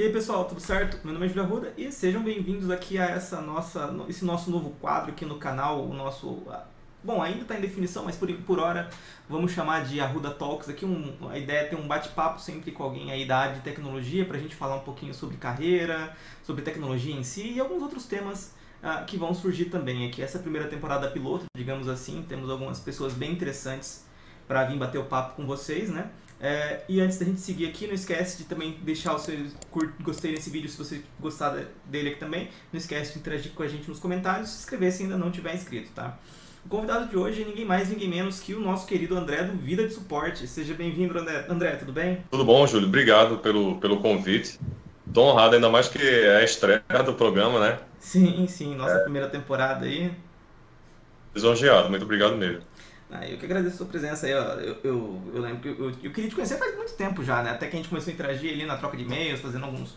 E aí pessoal, tudo certo? Meu nome é Júlio Arruda e sejam bem-vindos aqui a essa nossa, esse nosso novo quadro aqui no canal, o nosso... Bom, ainda está em definição, mas por, por hora vamos chamar de Arruda Talks aqui. Um, a ideia é ter um bate-papo sempre com alguém aí da área de tecnologia para a gente falar um pouquinho sobre carreira, sobre tecnologia em si e alguns outros temas uh, que vão surgir também aqui. Essa é primeira temporada piloto, digamos assim, temos algumas pessoas bem interessantes para vir bater o papo com vocês, né? É, e antes da gente seguir aqui, não esquece de também deixar o seu gostei desse vídeo se você gostar dele aqui também. Não esquece de interagir com a gente nos comentários e se inscrever se ainda não tiver inscrito, tá? O convidado de hoje é ninguém mais, ninguém menos que o nosso querido André do Vida de Suporte. Seja bem-vindo, André. André, tudo bem? Tudo bom, Júlio. Obrigado pelo, pelo convite. Estou honrado, ainda mais que é a estreia do programa, né? Sim, sim. Nossa é. primeira temporada aí. Lisonjeado. Muito obrigado mesmo. Ah, eu que agradeço a sua presença aí, ó. Eu, eu, eu lembro que eu, eu, queria te conhecer faz muito tempo já, né? Até que a gente começou a interagir ali na troca de e-mails, fazendo alguns,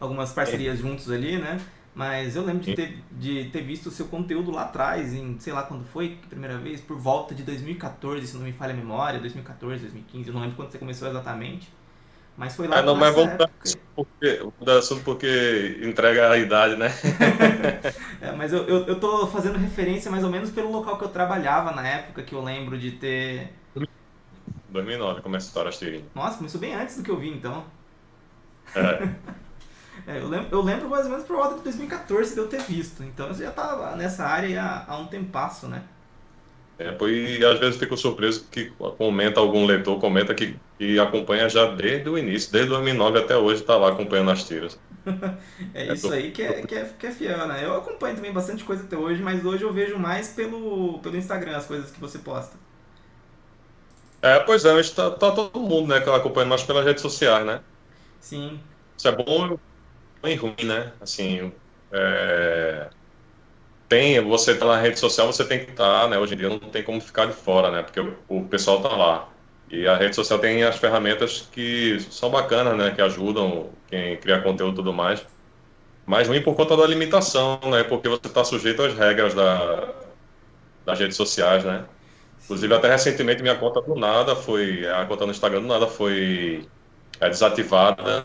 algumas parcerias é. juntos ali, né? Mas eu lembro de ter, de ter visto o seu conteúdo lá atrás, em sei lá quando foi, primeira vez, por volta de 2014, se não me falha a memória, 2014, 2015, eu não lembro quando você começou exatamente. Mas foi lá ah, não, mas vamos porque, mudar assunto porque entrega a idade, né? é, mas eu, eu, eu tô fazendo referência mais ou menos pelo local que eu trabalhava na época, que eu lembro de ter. 2009 começa a história Astirinho. Nossa, começou bem antes do que eu vi então. É. é, eu, lembro, eu lembro mais ou menos por volta de 2014 de eu ter visto. Então eu já tava nessa área há, há um tempasso, né? É, e às vezes fico surpreso que comenta algum leitor, comenta que, que acompanha já desde o início, desde 2009 até hoje, está lá acompanhando as tiras. é isso aí que é, que, é, que é fiel, né? Eu acompanho também bastante coisa até hoje, mas hoje eu vejo mais pelo, pelo Instagram as coisas que você posta. É, pois é, está tá todo mundo né, acompanhando mais pelas redes sociais, né? Sim. Isso é bom e ruim, né? Assim, é tem, você tá na rede social, você tem que estar, tá, né? Hoje em dia não tem como ficar de fora, né? Porque o, o, pessoal tá lá. E a rede social tem as ferramentas que são bacanas, né? Que ajudam quem cria conteúdo e tudo mais. Mas ruim por conta da limitação, né? Porque você está sujeito às regras da, das redes sociais, né? Inclusive, até recentemente, minha conta do nada foi... A conta no Instagram do nada foi é, desativada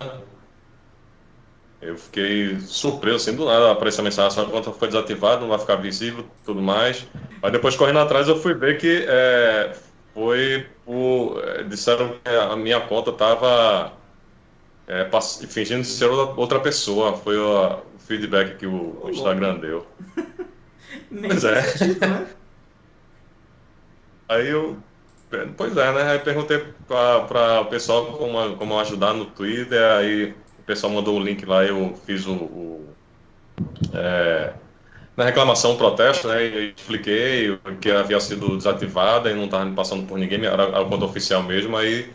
eu fiquei surpreso, assim, do nada apareceu a mensagem, sua conta foi desativada, não vai ficar visível, tudo mais. Mas depois, correndo atrás, eu fui ver que é, foi por... É, disseram que a minha conta estava é, fingindo ser outra pessoa. Foi o, o feedback que o, o Instagram deu. pois é. Sentido, né? Aí eu... Pois é, né? Aí perguntei para o pessoal como, como ajudar no Twitter, aí pessoal mandou o link lá, eu fiz o. o é, na reclamação, o protesto, né? E expliquei que havia sido desativada e não estava passando por ninguém, era a conta oficial mesmo, aí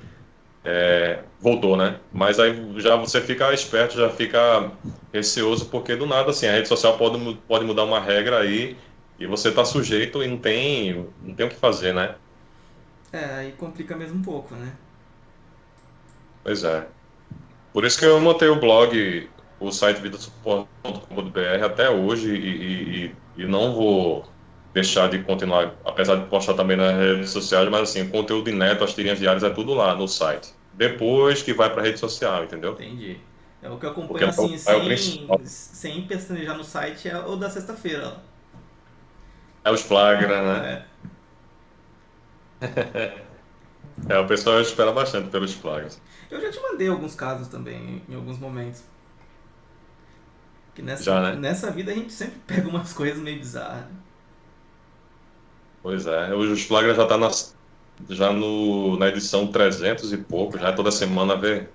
é, voltou, né? Mas aí já você fica esperto, já fica receoso, porque do nada, assim, a rede social pode, pode mudar uma regra aí e você está sujeito e não tem, não tem o que fazer, né? É, aí complica mesmo um pouco, né? Pois é. Por isso que eu montei o blog, o site vidasupport.com.br até hoje e, e, e, não vou deixar de continuar, apesar de postar também nas redes sociais, mas assim, o conteúdo inédito, as tirinhas diárias é tudo lá no site. Depois que vai para a rede social, entendeu? Entendi. É o que eu acompanho Porque assim, é sem, sem pestanejar no site é o da sexta-feira. É os flagra, né? É. é, o pessoal espera bastante pelos flagras. Eu já te mandei alguns casos também, em alguns momentos. Que nessa, já, né? nessa vida a gente sempre pega umas coisas meio bizarras. Pois é, os flagras já tá na, já no, na edição 300 e pouco, já toda semana vê,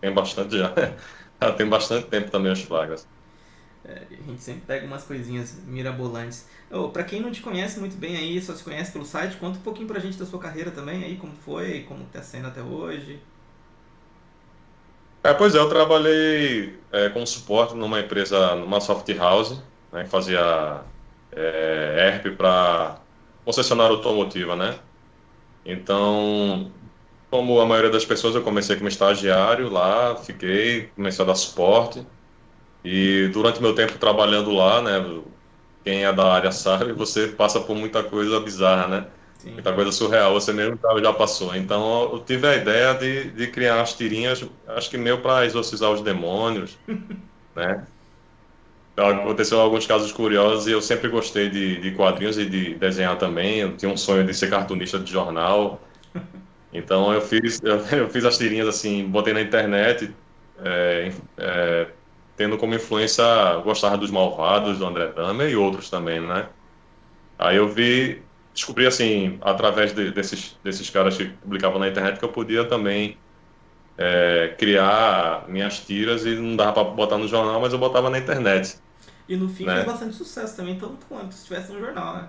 tem bastante já. já tem bastante tempo também os flagras. É, a gente sempre pega umas coisinhas mirabolantes. Oh, para quem não te conhece muito bem aí, só se conhece pelo site, conta um pouquinho pra gente da sua carreira também aí, como foi, como tá sendo até hoje. É, pois é, eu trabalhei é, como suporte numa empresa, numa soft house, né, que fazia é, ERP para concessionária automotiva, né? Então, como a maioria das pessoas, eu comecei como estagiário lá, fiquei, comecei a dar suporte. E durante meu tempo trabalhando lá, né, quem é da área sabe, você passa por muita coisa bizarra, né? Sim. Muita coisa surreal, você mesmo já passou. Então eu tive a ideia de, de criar as tirinhas, acho que meio para exorcizar os demônios, né? Então, aconteceu alguns casos curiosos e eu sempre gostei de, de quadrinhos e de desenhar também. Eu tinha um sonho de ser cartunista de jornal. Então eu fiz, eu, eu fiz as tirinhas assim, botei na internet, é, é, tendo como influência gostar dos Malvados, do André Dahmer e outros também, né? Aí eu vi descobri assim, através de, desses, desses caras que publicavam na internet, que eu podia também é, criar minhas tiras e não dava para botar no jornal, mas eu botava na internet. E no fim né? fez bastante sucesso também, tanto quanto se estivesse no jornal, né?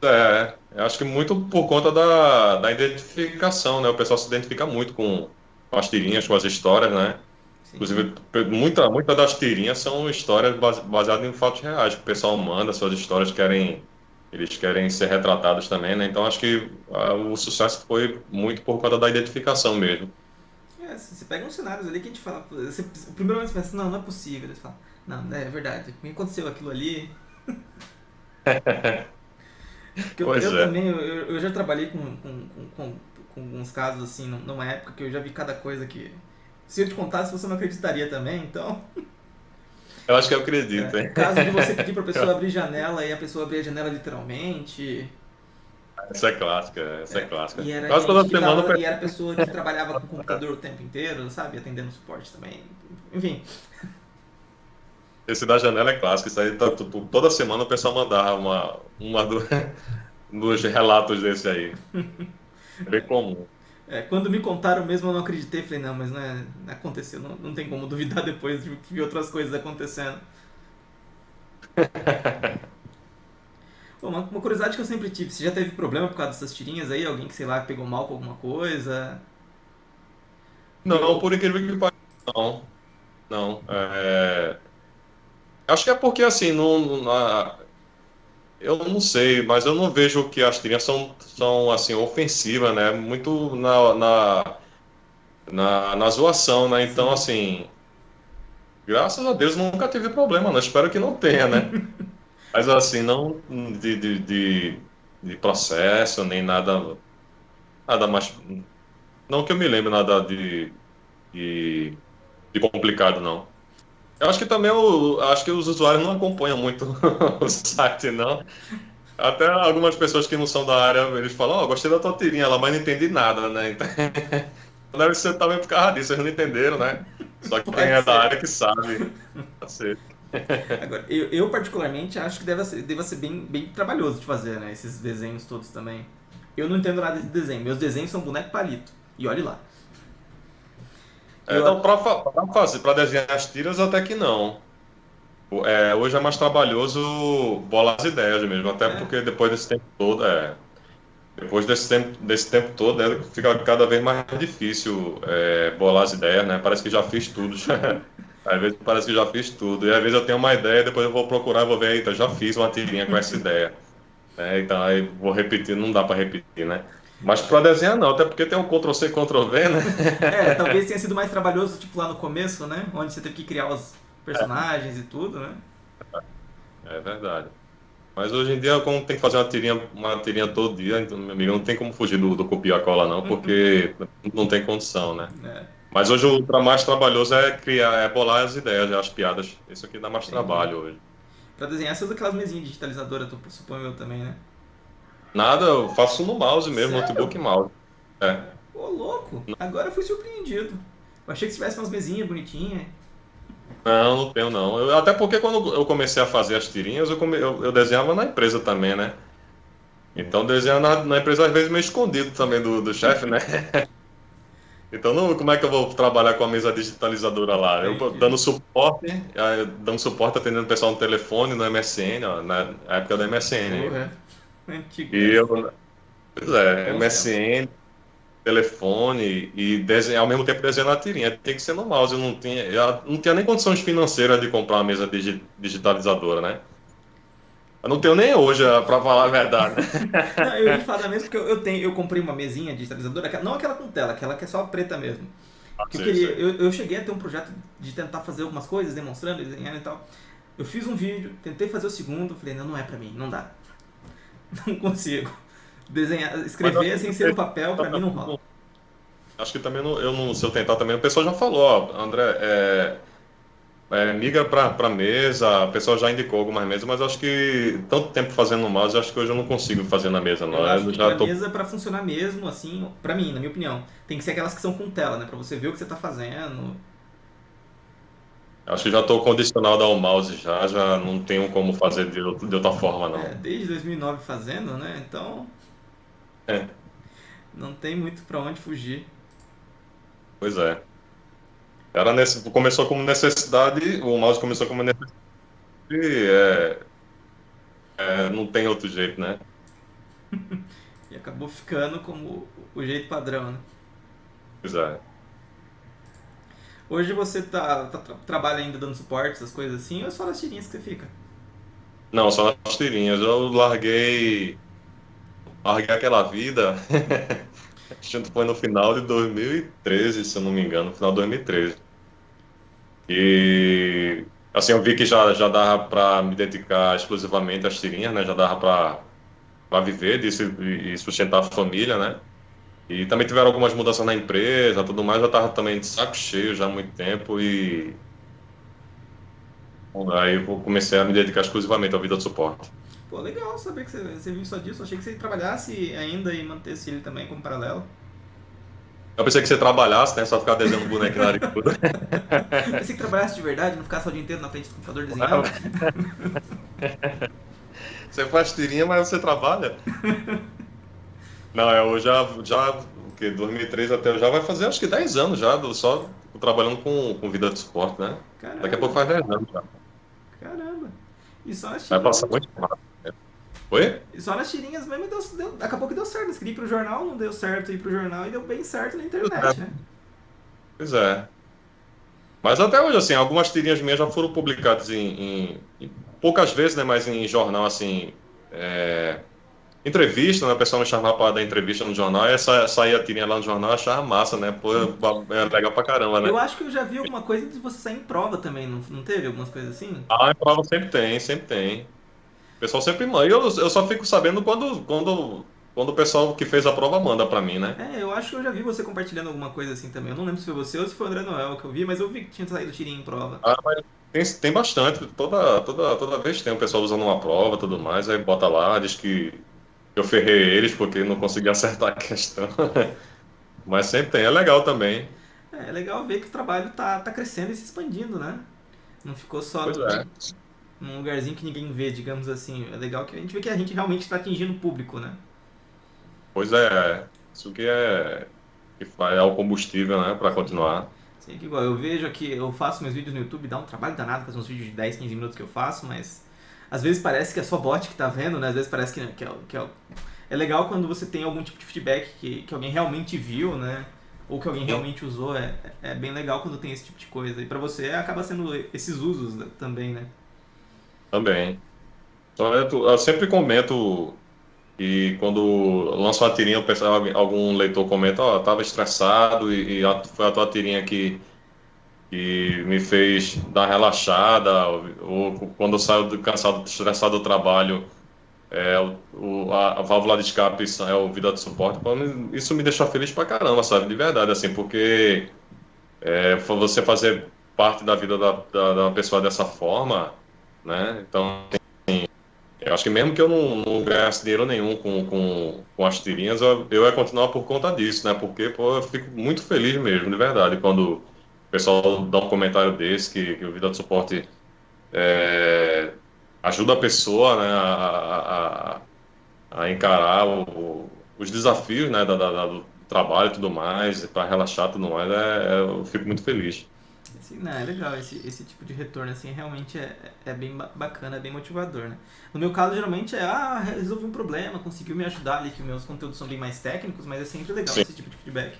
É, eu acho que muito por conta da, da identificação, né? O pessoal se identifica muito com, com as tirinhas, com as histórias, né? Sim. Inclusive, muita, muita das tirinhas são histórias baseadas em fatos reais. O pessoal manda suas histórias, querem eles querem ser retratados também, né? Então acho que ah, o sucesso foi muito por conta da identificação mesmo. É, você pega uns cenários ali que a gente fala, você, o primeiro momento você pensa, não, não é possível. Eles falam, não, é verdade, me aconteceu aquilo ali. eu, eu é. também, eu, eu, já trabalhei com, com, com, com, uns casos assim, numa época que eu já vi cada coisa que. Se eu te contasse, você não acreditaria também, então. Eu acho que eu acredito, é, hein? Caso de você pedir pra pessoa abrir janela e a pessoa abrir a janela literalmente. Essa é clássica, essa é, é clássica. E era, Quase toda semana tava, e era a pessoa que trabalhava com o computador o tempo inteiro, sabe? Atendendo suporte também. Enfim. Esse da janela é clássico. Isso aí tá, toda semana o pessoal mandava uma, uma do, dos relatos desse aí. É bem comum. É, quando me contaram mesmo, eu não acreditei. Falei, não, mas não, é, não aconteceu. Não, não tem como duvidar depois de ver outras coisas acontecendo. Bom, uma, uma, curiosidade que eu sempre tive. Você já teve problema por causa dessas tirinhas aí? Alguém que, sei lá, pegou mal com alguma coisa? Não, por incrível que pareça, não. Não. É... Acho que é porque, assim, não, na... Eu não sei, mas eu não vejo que as tirinhas são, são assim, ofensivas, né? Muito na, na, na, na zoação, né? Então, assim, graças a Deus nunca tive problema, né? Espero que não tenha, né? Mas, assim, não de, de, de, de processo, nem nada, nada mais... Não que eu me lembre nada de, de, de complicado, não. Eu acho que também o, acho que os usuários não acompanham muito o site, não. Até algumas pessoas que não são da área, eles falam, ó, oh, gostei da tua tirinha lá, mas não entendi nada, né? Então, deve ser também por causa disso, eles não entenderam, né? Só que quem é da área que sabe. Agora, eu, eu, particularmente acho que deve ser, deve ser bem, bem trabalhoso de fazer, né? Esses desenhos todos também. Eu não entendo nada de desenho. Meus desenhos são boneco palito. E olhe lá. É, então, para fazer, para desenhar as tiras, até que não. É, hoje é mais trabalhoso bolar as ideias mesmo, até é. porque depois desse tempo todo, é, depois desse tempo, desse tempo todo, é, fica cada vez mais difícil é, bolar as ideias, né? Parece que já fiz tudo. Já. Às vezes parece que já fiz tudo. E às vezes eu tenho uma ideia, depois eu vou procurar e vou ver, eita, já fiz uma tirinha com essa ideia. É, então aí vou repetir, não dá para repetir, né? Mas para desenhar não, até porque tem um Ctrl-C, Ctrl-V, né? É, talvez tenha sido mais trabalhoso, tipo lá no começo, né? Onde você teve que criar os personagens é. e tudo, né? É verdade. Mas hoje em dia, como tem que fazer uma tirinha, uma tirinha todo dia, então, meu amigo, não tem como fugir do, do copiar cola não, porque não tem condição, né? É. Mas hoje o mais trabalhoso é criar, é bolar as ideias, as piadas. Isso aqui dá mais Entendi. trabalho hoje. Pra desenhar, você usa aquelas mesinhas digitalizadoras, suponho eu também, né? Nada, eu faço no mouse mesmo, Sério? notebook e mouse. É. Ô, louco! Agora eu fui surpreendido. Eu achei que tivesse umas mesinhas bonitinhas. Não, não tenho não. Eu, até porque quando eu comecei a fazer as tirinhas, eu, come, eu, eu desenhava na empresa também, né? Então desenhava na, na, empresa às vezes meio escondido também do, do chefe, né? Então, não, como é que eu vou trabalhar com a mesa digitalizadora lá? Eu dando suporte, dando suporte atendendo o pessoal no telefone, no MSN, ó, na época da MSN. Porra. Antigo. E eu, pois é, MSN, telefone e desenhar, ao mesmo tempo desenhar na tirinha. Tem que ser no mouse. Eu não tinha, eu não tinha nem condições financeiras de comprar uma mesa digi, digitalizadora, né? Eu não tenho nem hoje, para falar a verdade. não, eu ia falar mesmo porque eu, eu, tenho, eu comprei uma mesinha digitalizadora, não aquela com tela, aquela que é só preta mesmo. Ah, que eu, queria, eu, eu cheguei a ter um projeto de tentar fazer algumas coisas, demonstrando, desenhando e tal. Eu fiz um vídeo, tentei fazer o segundo, falei, não, não é pra mim, não dá. Não consigo. Desenhar, escrever sem ser no papel, pra mim não rola. Acho que também, não, eu não, se eu tentar também, o pessoal já falou, ó, André, é, é, migra para mesa, o pessoal já indicou algumas mesas, mas acho que tanto tempo fazendo no mouse, acho que hoje eu não consigo fazer na mesa, não. Eu acho eu que já tô... mesa para funcionar mesmo, assim, para mim, na minha opinião, tem que ser aquelas que são com tela, né, para você ver o que você está fazendo. Acho que já estou condicionado ao mouse já, já não tenho como fazer de, de outra forma, não. É, desde 2009 fazendo, né, então... É. Não tem muito para onde fugir. Pois é. Era nesse, começou como necessidade, o mouse começou como necessidade e é, é, não tem outro jeito, né? e acabou ficando como o jeito padrão, né? Pois é. Hoje você tá, tá trabalha ainda dando suporte, essas coisas assim, ou é só nas tirinhas que você fica? Não, só nas tirinhas. Eu larguei. Larguei aquela vida. Acho que foi no final de 2013, se eu não me engano, no final de 2013. E assim, eu vi que já, já dava para me dedicar exclusivamente às tirinhas, né? Já dava para viver disso e sustentar a família, né? E também tiveram algumas mudanças na empresa, tudo mais. Eu tava também de saco cheio já há muito tempo e aí eu comecei a me dedicar exclusivamente à vida de suporte. Pô, legal saber que você, você viu só disso. achei que você trabalhasse ainda e mantesse ele também como paralelo. Eu pensei que você trabalhasse, né? Só ficar desenhando boneco na tudo. pensei que trabalhasse de verdade, não ficasse só o dia inteiro na frente do computador desenhando. você faz tirinha, mas você trabalha? Não, eu já, já o que, 2003 até já vai fazer acho que 10 anos já, só trabalhando com, com vida de suporte, né? Caramba. Daqui a pouco faz 10 anos já. Caramba. E só Vai passar muito rápido. Oi? E só nas tirinhas mesmo deu, deu, acabou que deu certo. Escrevi pro jornal, não deu certo ir pro jornal e deu bem certo na internet, né? Pois é. Mas até hoje, assim, algumas tirinhas minhas já foram publicadas em, em, em poucas vezes, né? Mas em jornal, assim. É, entrevista, né? O pessoal me chamava para dar entrevista no jornal, e essa, saía a tirinha lá no jornal, achava massa, né? Pô, é legal pra caramba, né? Eu acho que eu já vi alguma coisa de você sair em prova também, não, não teve algumas coisas assim? Ah, em prova sempre tem, sempre tem. O pessoal sempre manda. Eu, eu só fico sabendo quando, quando, quando o pessoal que fez a prova manda pra mim, né? É, eu acho que eu já vi você compartilhando alguma coisa assim também. Eu não lembro se foi você ou se foi o André Noel que eu vi, mas eu vi que tinha saído tirinho em prova. Ah, mas tem, tem bastante. Toda, toda, toda vez tem o pessoal usando uma prova e tudo mais, aí bota lá, diz que eu ferrei eles porque não consegui acertar a questão. mas sempre tem, é legal também. É, é legal ver que o trabalho tá, tá crescendo e se expandindo, né? Não ficou só. Pois no... é num lugarzinho que ninguém vê, digamos assim. É legal que a gente vê que a gente realmente está atingindo o público, né? Pois é, isso que é, que é o combustível, né, para continuar. Sim, que igual, eu vejo que eu faço meus vídeos no YouTube, dá um trabalho danado fazer uns vídeos de 10, 15 minutos que eu faço, mas às vezes parece que é só bot que tá vendo, né? Às vezes parece que, que, é, que é, é legal quando você tem algum tipo de feedback que, que alguém realmente viu, né? Ou que alguém realmente usou, é, é bem legal quando tem esse tipo de coisa. E para você acaba sendo esses usos né, também, né? Também. Então, eu, sempre comento e quando lanço uma tirinha, algum leitor comenta, ó, oh, tava estressado e, e, foi a tua tirinha que, que me fez dar relaxada, ou, ou quando eu saio do, cansado, estressado do trabalho, é, o, a, a, válvula de escape é o vida de suporte, isso me deixa feliz pra caramba, sabe, de verdade, assim, porque é, você fazer parte da vida da, da, da pessoa dessa forma, né? Então, assim, eu acho que mesmo que eu não, não ganhasse dinheiro nenhum com, com, com as tirinhas, eu, eu ia continuar por conta disso, né? Porque, pô, eu fico muito feliz mesmo, de verdade, quando o pessoal dá um comentário desse, que, que o Vida de Suporte é, ajuda a pessoa né, a, a, a encarar o, os desafios né, da, da, do trabalho e tudo mais, para relaxar e tudo mais, é, é, eu fico muito feliz. Assim, não, é legal esse, esse tipo de retorno, assim, realmente é, é bem bacana, é bem motivador, né? No meu caso, geralmente é, ah, resolvi um problema, conseguiu me ajudar ali, que meus conteúdos são bem mais técnicos, mas é sempre legal Sim. esse tipo de feedback.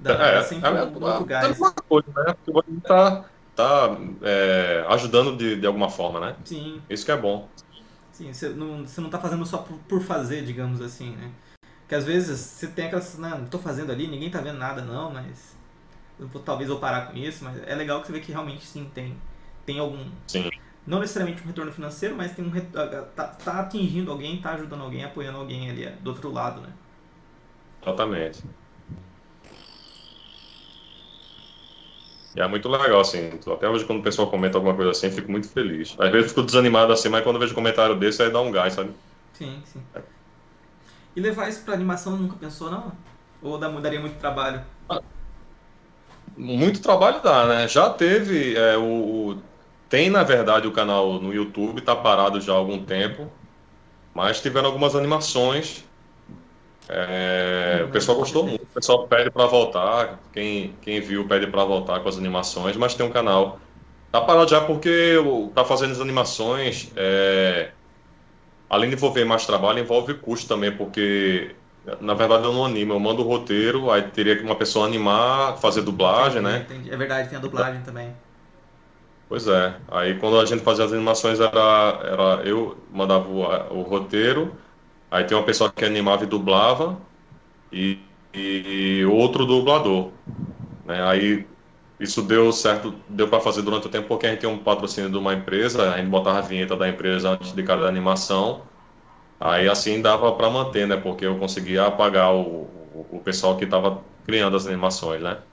Dá, é, dá sempre é, um, um gás. É coisa, né? Porque você tá, tá é, ajudando de, de alguma forma, né? Sim. Isso que é bom. Sim, você não, você não tá fazendo só por, por fazer, digamos assim, né? Porque às vezes você tem aquelas, não, não tô fazendo ali, ninguém tá vendo nada não, mas eu vou, talvez eu parar com isso, mas é legal que você vê que realmente sim tem, tem algum. Sim. não necessariamente um retorno financeiro, mas tem um tá, tá atingindo alguém, tá ajudando alguém, apoiando alguém ali do outro lado, né? Exatamente. E é muito legal, assim. Até hoje, quando o pessoal comenta alguma coisa assim, eu fico muito feliz. Às vezes eu fico desanimado assim, mas quando eu vejo um comentário desse, aí dá um gás, sabe? Sim, sim. E levar isso pra animação nunca pensou, não? Ou daria muito trabalho? Muito trabalho dá, né? Já teve é, o, o, Tem, na verdade, o canal no YouTube, tá parado já há algum tempo. Mas tiveram algumas animações é, o pessoal gostou muito, o pessoal pede para voltar, quem, quem viu pede para voltar com as animações, mas tem um canal. Tá parado já porque tá fazendo as animações, é, além de envolver mais trabalho, envolve custo também, porque na verdade eu não animo, eu mando o roteiro, aí teria que uma pessoa animar, fazer dublagem, entendi, né? Entendi. É verdade, tem a dublagem também. Pois é, aí quando a gente fazia as animações era, era eu mandava o, o roteiro, Aí tem uma pessoa que animava e dublava e, e outro dublador. Né? Aí isso deu certo, deu para fazer durante o tempo porque a gente tem um patrocínio de uma empresa, a gente botava a vinheta da empresa antes de cada animação. Aí assim dava para manter, né? Porque eu conseguia pagar o, o pessoal que estava criando as animações, né?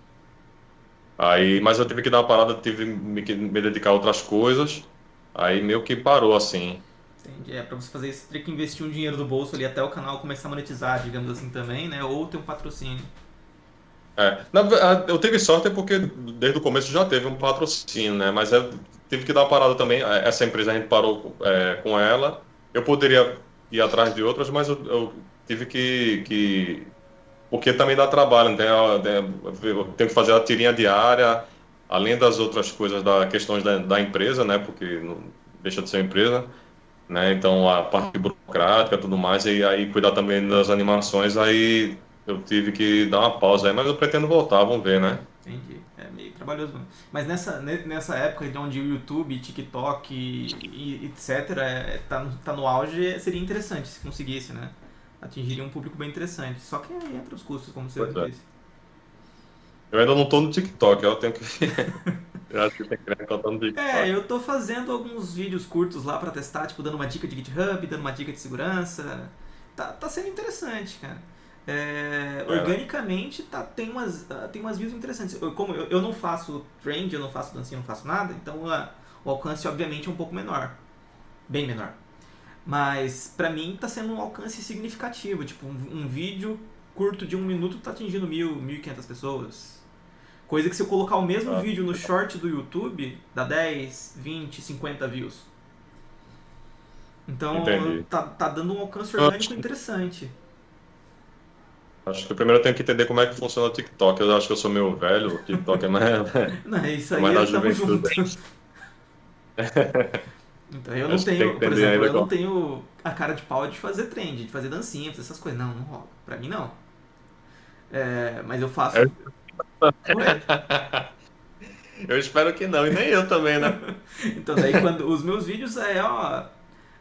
Aí, mas eu tive que dar uma parada, tive que me dedicar a outras coisas. Aí meio que parou assim. Entendi. É, para você fazer isso, teria que investir um dinheiro do bolso ali até o canal começar a monetizar, digamos assim, também, né? Ou ter um patrocínio. É, na, eu tive sorte porque desde o começo já teve um patrocínio, né? Mas eu tive que dar uma parada também. É, essa empresa a gente parou é, com ela. Eu poderia ir atrás de outras, mas eu, eu tive que, que, Porque também dá trabalho, né? eu tenho que fazer a tirinha diária, além das outras coisas, da questões da, da empresa, né? Porque não deixa de ser empresa né? Então a parte burocrática, tudo mais, e aí cuidar também das animações, aí eu tive que dar uma pausa aí, mas eu pretendo voltar, vamos ver, né? Entendi. É meio trabalhoso. Mas nessa, nessa época de onde o YouTube, TikTok e, etc. É, tá, no, tá no auge, seria interessante se conseguisse, né? Atingiria um público bem interessante. Só que aí entra os custos, como você pois é. disse. É. Eu ainda não tô no TikTok, eu tenho que. eu acho que tem que conta no TikTok. É, eu tô fazendo alguns vídeos curtos lá pra testar, tipo, dando uma dica de GitHub, dando uma dica de segurança. Tá, tá sendo interessante, cara. É, é. organicamente tá, tem, umas, ah, tem umas views interessantes. Eu, como eu, eu não faço trend, eu não faço dancinha, eu não faço nada, então uh, o alcance obviamente é um pouco menor. Bem menor. Mas pra mim tá sendo um alcance significativo. Tipo, um, um vídeo curto de um minuto tá atingindo mil, mil e quinhentas pessoas. Coisa que se eu colocar o mesmo ah. vídeo no short do YouTube, dá 10, 20, 50 views. Então tá, tá dando um alcance orgânico acho... interessante. Acho que primeiro eu tenho que entender como é que funciona o TikTok. Eu acho que eu sou meio velho, o TikTok é mais. Não, é isso aí é mais tamo junto. então eu não tenho, por exemplo, eu não tenho a cara de pau de fazer trend, de fazer dancinha, fazer essas coisas. Não, não rola. Pra mim não. É, mas eu faço. É. eu espero que não, e nem eu também, né? então, daí quando os meus vídeos é, ó,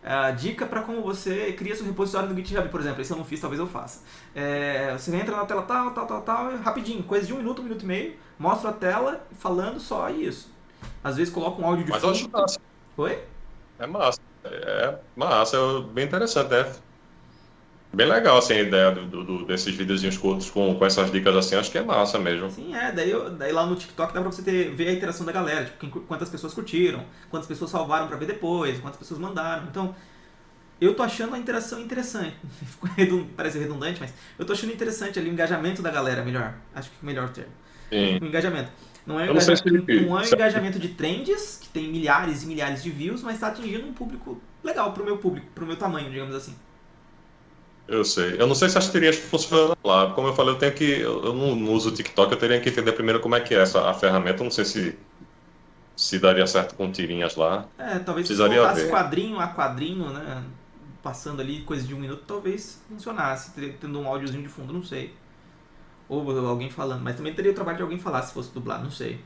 é a dica para como você cria seu repositório no GitHub, por exemplo. Esse eu não fiz, talvez eu faça. É, você entra na tela tal, tal, tal, tal, rapidinho, coisa de um minuto, um minuto e meio, mostra a tela falando só isso. Às vezes coloca um áudio de Mas fundo. eu acho massa. Oi? É massa. É massa, é bem interessante, né? Bem legal, assim, a ideia do, do, desses videozinhos curtos com, com essas dicas assim, acho que é massa mesmo. Sim, é, daí, daí lá no TikTok dá pra você ter, ver a interação da galera, tipo, quem, quantas pessoas curtiram, quantas pessoas salvaram pra ver depois, quantas pessoas mandaram. Então, eu tô achando a interação interessante. Parece redundante, mas eu tô achando interessante ali o engajamento da galera, melhor. Acho que é o melhor termo. Sim. O engajamento. Não é, um, engaja... se não é um engajamento de trends, que tem milhares e milhares de views, mas está atingindo um público legal pro meu público, pro meu tamanho, digamos assim. Eu sei. Eu não sei se as tirinhas funcionam lá. Como eu falei, eu tenho que. Eu não uso o TikTok, eu teria que entender primeiro como é que é essa a ferramenta. Eu não sei se se daria certo com tirinhas lá. É, talvez Precisaria se ver. quadrinho a quadrinho, né? Passando ali coisa de um minuto, talvez funcionasse, tendo um áudiozinho de fundo, não sei. Ou alguém falando, mas também teria o trabalho de alguém falar se fosse dublar, não sei.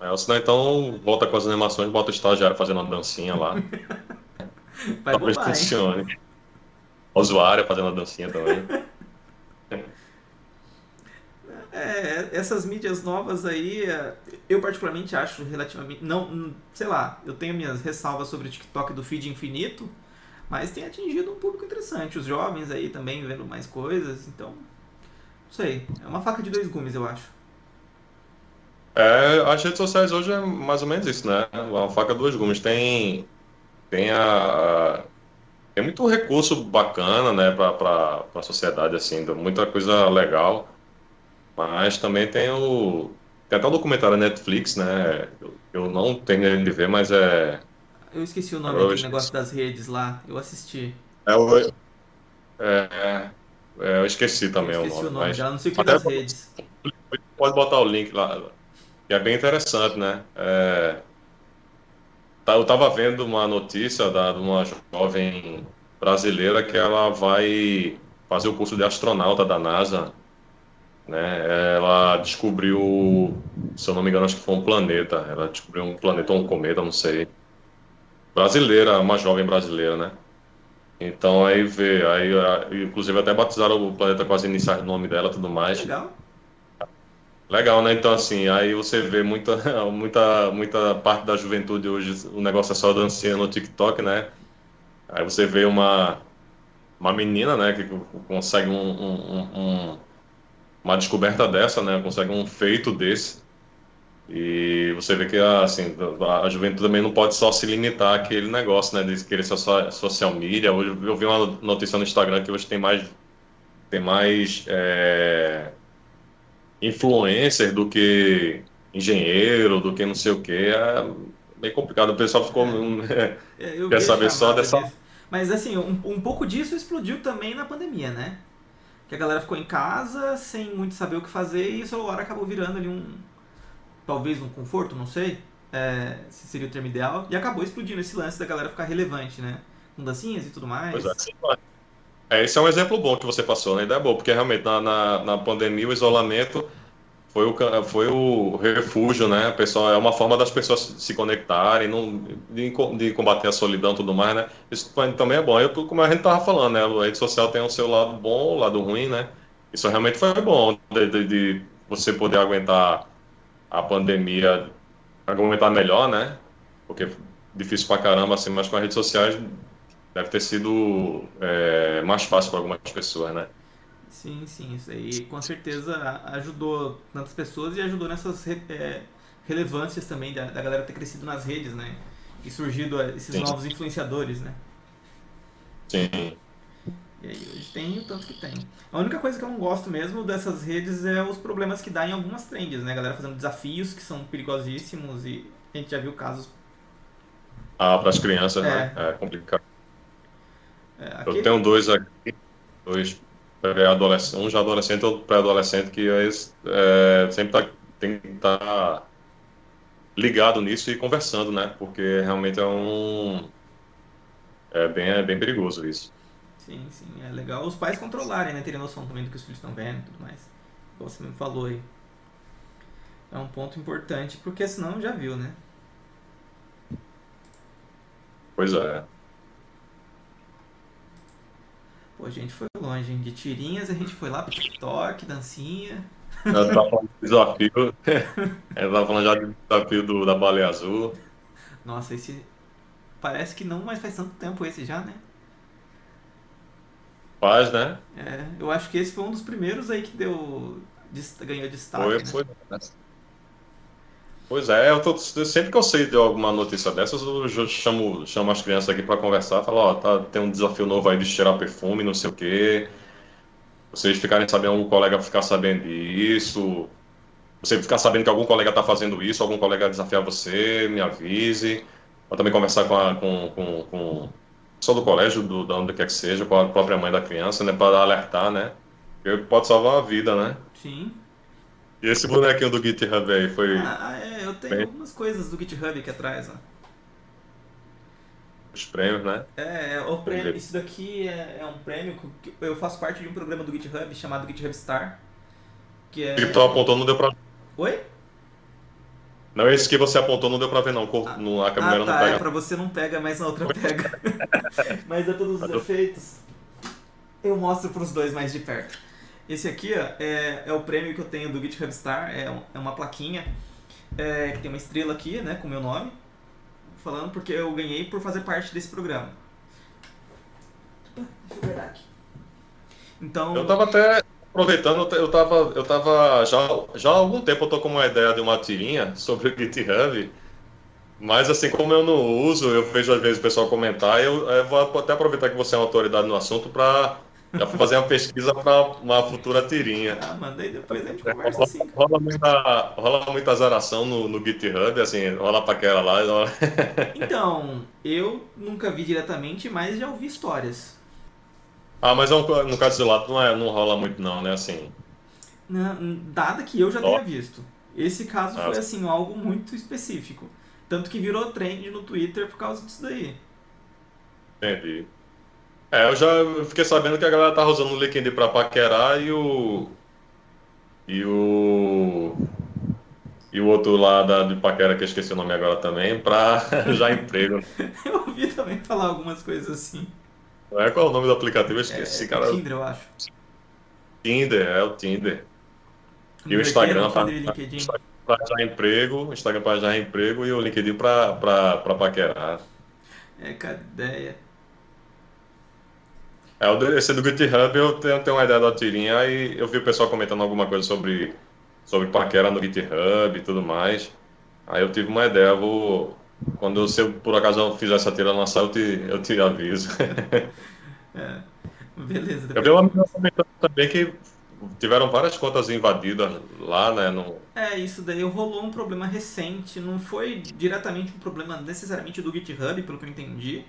É, ou senão então volta com as animações, bota o estagiário fazendo uma dancinha lá. Vai Talvez bombar, funcione. O usuário fazendo a dancinha também. É, essas mídias novas aí, é, eu particularmente acho relativamente. Não, sei lá, eu tenho minhas ressalvas sobre o TikTok do feed infinito, mas tem atingido um público interessante. Os jovens aí também vendo mais coisas, então. Não sei. É uma faca de dois gumes, eu acho. É, as redes sociais hoje é mais ou menos isso, né? Uma faca de dois gumes. Tem, tem a, tem muito recurso bacana, né, para a sociedade, assim, muita coisa legal. Mas também tem o. Tem até o documentário Netflix, né? Eu, eu não tenho de ver, mas é. Eu esqueci o nome do negócio das redes lá. Eu assisti. É, o, é, é, é eu esqueci também eu esqueci o nome. Mas... Já não sei o que das redes. Pode botar o link lá. E é bem interessante, né? É, eu estava vendo uma notícia da, de uma jovem brasileira que ela vai fazer o curso de astronauta da NASA né? Ela descobriu, se eu não me engano, acho que foi um planeta. Ela descobriu um planeta ou um cometa, não sei. Brasileira, uma jovem brasileira, né? Então aí vê, aí inclusive até batizaram o planeta com as iniciais do nome dela, tudo mais. Legal. Legal, né? Então assim, aí você vê muita, muita, muita parte da juventude hoje, o negócio é só dancinha no TikTok, né? Aí você vê uma uma menina, né, que consegue um, um, um uma descoberta dessa, né? Consegue um feito desse. E você vê que assim, a juventude também não pode só se limitar àquele negócio, né? De querer só social media. Hoje eu vi uma notícia no Instagram que hoje tem mais tem mais é, influencer do que engenheiro, do que não sei o que. É bem complicado. O pessoal ficou. É, é quer saber só dessa. Disso. Mas assim, um, um pouco disso explodiu também na pandemia, né? que a galera ficou em casa sem muito saber o que fazer e o celular acabou virando ali um talvez um conforto, não sei é, se seria o termo ideal, e acabou explodindo esse lance da galera ficar relevante, né? Com dancinhas e tudo mais. Pois é, sim, é, esse é um exemplo bom que você passou, né? Ideia boa, porque realmente na, na, na pandemia o isolamento foi o, foi o refúgio, né? Pessoal, é uma forma das pessoas se conectarem, não, de, de combater a solidão e tudo mais, né? Isso também é bom. Eu, como a gente tava falando, né? A rede social tem o seu lado bom, o lado ruim, né? Isso realmente foi bom, de, de, de você poder aguentar a pandemia, aguentar melhor, né? Porque difícil pra caramba, assim, mas com as redes sociais deve ter sido é, mais fácil para algumas pessoas, né? Sim, sim, isso aí com certeza ajudou tantas pessoas e ajudou nessas é, relevâncias também da, da galera ter crescido nas redes, né? E surgido é, esses sim. novos influenciadores, né? Sim. E aí hoje tem o tanto que tem. A única coisa que eu não gosto mesmo dessas redes é os problemas que dá em algumas trends, né? A galera fazendo desafios que são perigosíssimos e a gente já viu casos. Ah, para as crianças, é. né? É complicado. É, aquele... Eu tenho dois aqui, dois pré-adolescente, um já adolescente e outro pré-adolescente que é, é, sempre tá, tem que estar tá ligado nisso e conversando, né? Porque realmente é um é bem, é bem perigoso isso. Sim, sim, é legal os pais controlarem, né? Terem noção também do que os filhos estão vendo e tudo mais. Como você mesmo falou aí. É um ponto importante, porque senão já viu, né? Pois é. Pô, a gente foi longe, hein? De tirinhas a gente foi lá pro TikTok, dancinha. Eu tava falando do desafio. Eu tava falando já do desafio do, da baleia azul. Nossa, esse. Parece que não, mas faz tanto tempo esse já, né? Faz, né? É, eu acho que esse foi um dos primeiros aí que deu. ganhou destaque. Foi, né? foi. Pois é, eu tô, sempre que eu sei de alguma notícia dessas, eu chamo, chamo as crianças aqui para conversar, falo, ó, tá, tem um desafio novo aí de cheirar perfume, não sei o quê. Vocês ficarem sabendo, algum colega ficar sabendo disso, você ficar sabendo que algum colega está fazendo isso, algum colega desafiar você, me avise. Ou também conversar com, a, com, com, com só do colégio, do, da onde quer que seja, com a própria mãe da criança, né, para alertar, né? Porque pode salvar uma vida, né? Sim. E esse bonequinho do GitHub aí foi. Ah, é, eu tenho Bem... algumas coisas do GitHub aqui atrás, ó. Os prêmios, né? É, é o prêmio, isso daqui é, é, um prêmio que eu faço parte de um programa do GitHub chamado GitHub Star. Que é. Que tu apontou não deu pra. Oi? Não, esse que você apontou não deu pra ver, não. Ah, no, a câmera ah, tá, não pega. É, pra você não pega, mas na outra pega. mas é todos os efeitos. Eu mostro pros dois mais de perto. Esse aqui ó, é, é o prêmio que eu tenho do GitHub Star, é, é uma plaquinha é, que tem uma estrela aqui, né, com meu nome, falando porque eu ganhei por fazer parte desse programa. Deixa eu ver aqui. Então. Eu tava até aproveitando, eu tava, eu tava já, já há algum tempo eu tô com uma ideia de uma tirinha sobre o GitHub, mas assim, como eu não uso, eu vejo às vezes o pessoal comentar, eu, eu vou até aproveitar que você é uma autoridade no assunto para já fazer uma pesquisa para uma futura tirinha. Ah, mandei depois a gente conversa assim. Rola muita, rola muita zeração no, no GitHub, assim, rola paquera lá. Rola... Então, eu nunca vi diretamente, mas já ouvi histórias. Ah, mas é no caso do lado não, é, não rola muito não, né, assim... Nada que eu já tenha visto. Esse caso foi, assim, algo muito específico. Tanto que virou trend no Twitter por causa disso daí. Entendi. É, eu já fiquei sabendo que a galera tá usando o LinkedIn pra paquerar e o. E o. E o outro lá da, de paquera, que eu esqueci o nome agora também, pra já emprego. eu ouvi também falar algumas coisas assim. É, qual é o nome do aplicativo? Eu esqueci, é, cara. Tinder, eu acho. Tinder, é o Tinder. E o Instagram pra, pra já emprego, o Instagram pra já emprego e o LinkedIn pra paquerar. É, cada É, esse do GitHub eu tenho, tenho uma ideia da tirinha, aí eu vi o pessoal comentando alguma coisa sobre, sobre paquera no GitHub e tudo mais. Aí eu tive uma ideia, vou. Quando se eu, por acaso eu fizer essa tira lançar, eu te, eu te aviso. é, beleza. Eu vi uma menina comentando também que tiveram várias contas invadidas lá, né? No... É, isso daí rolou um problema recente. Não foi diretamente um problema necessariamente do GitHub, pelo que eu entendi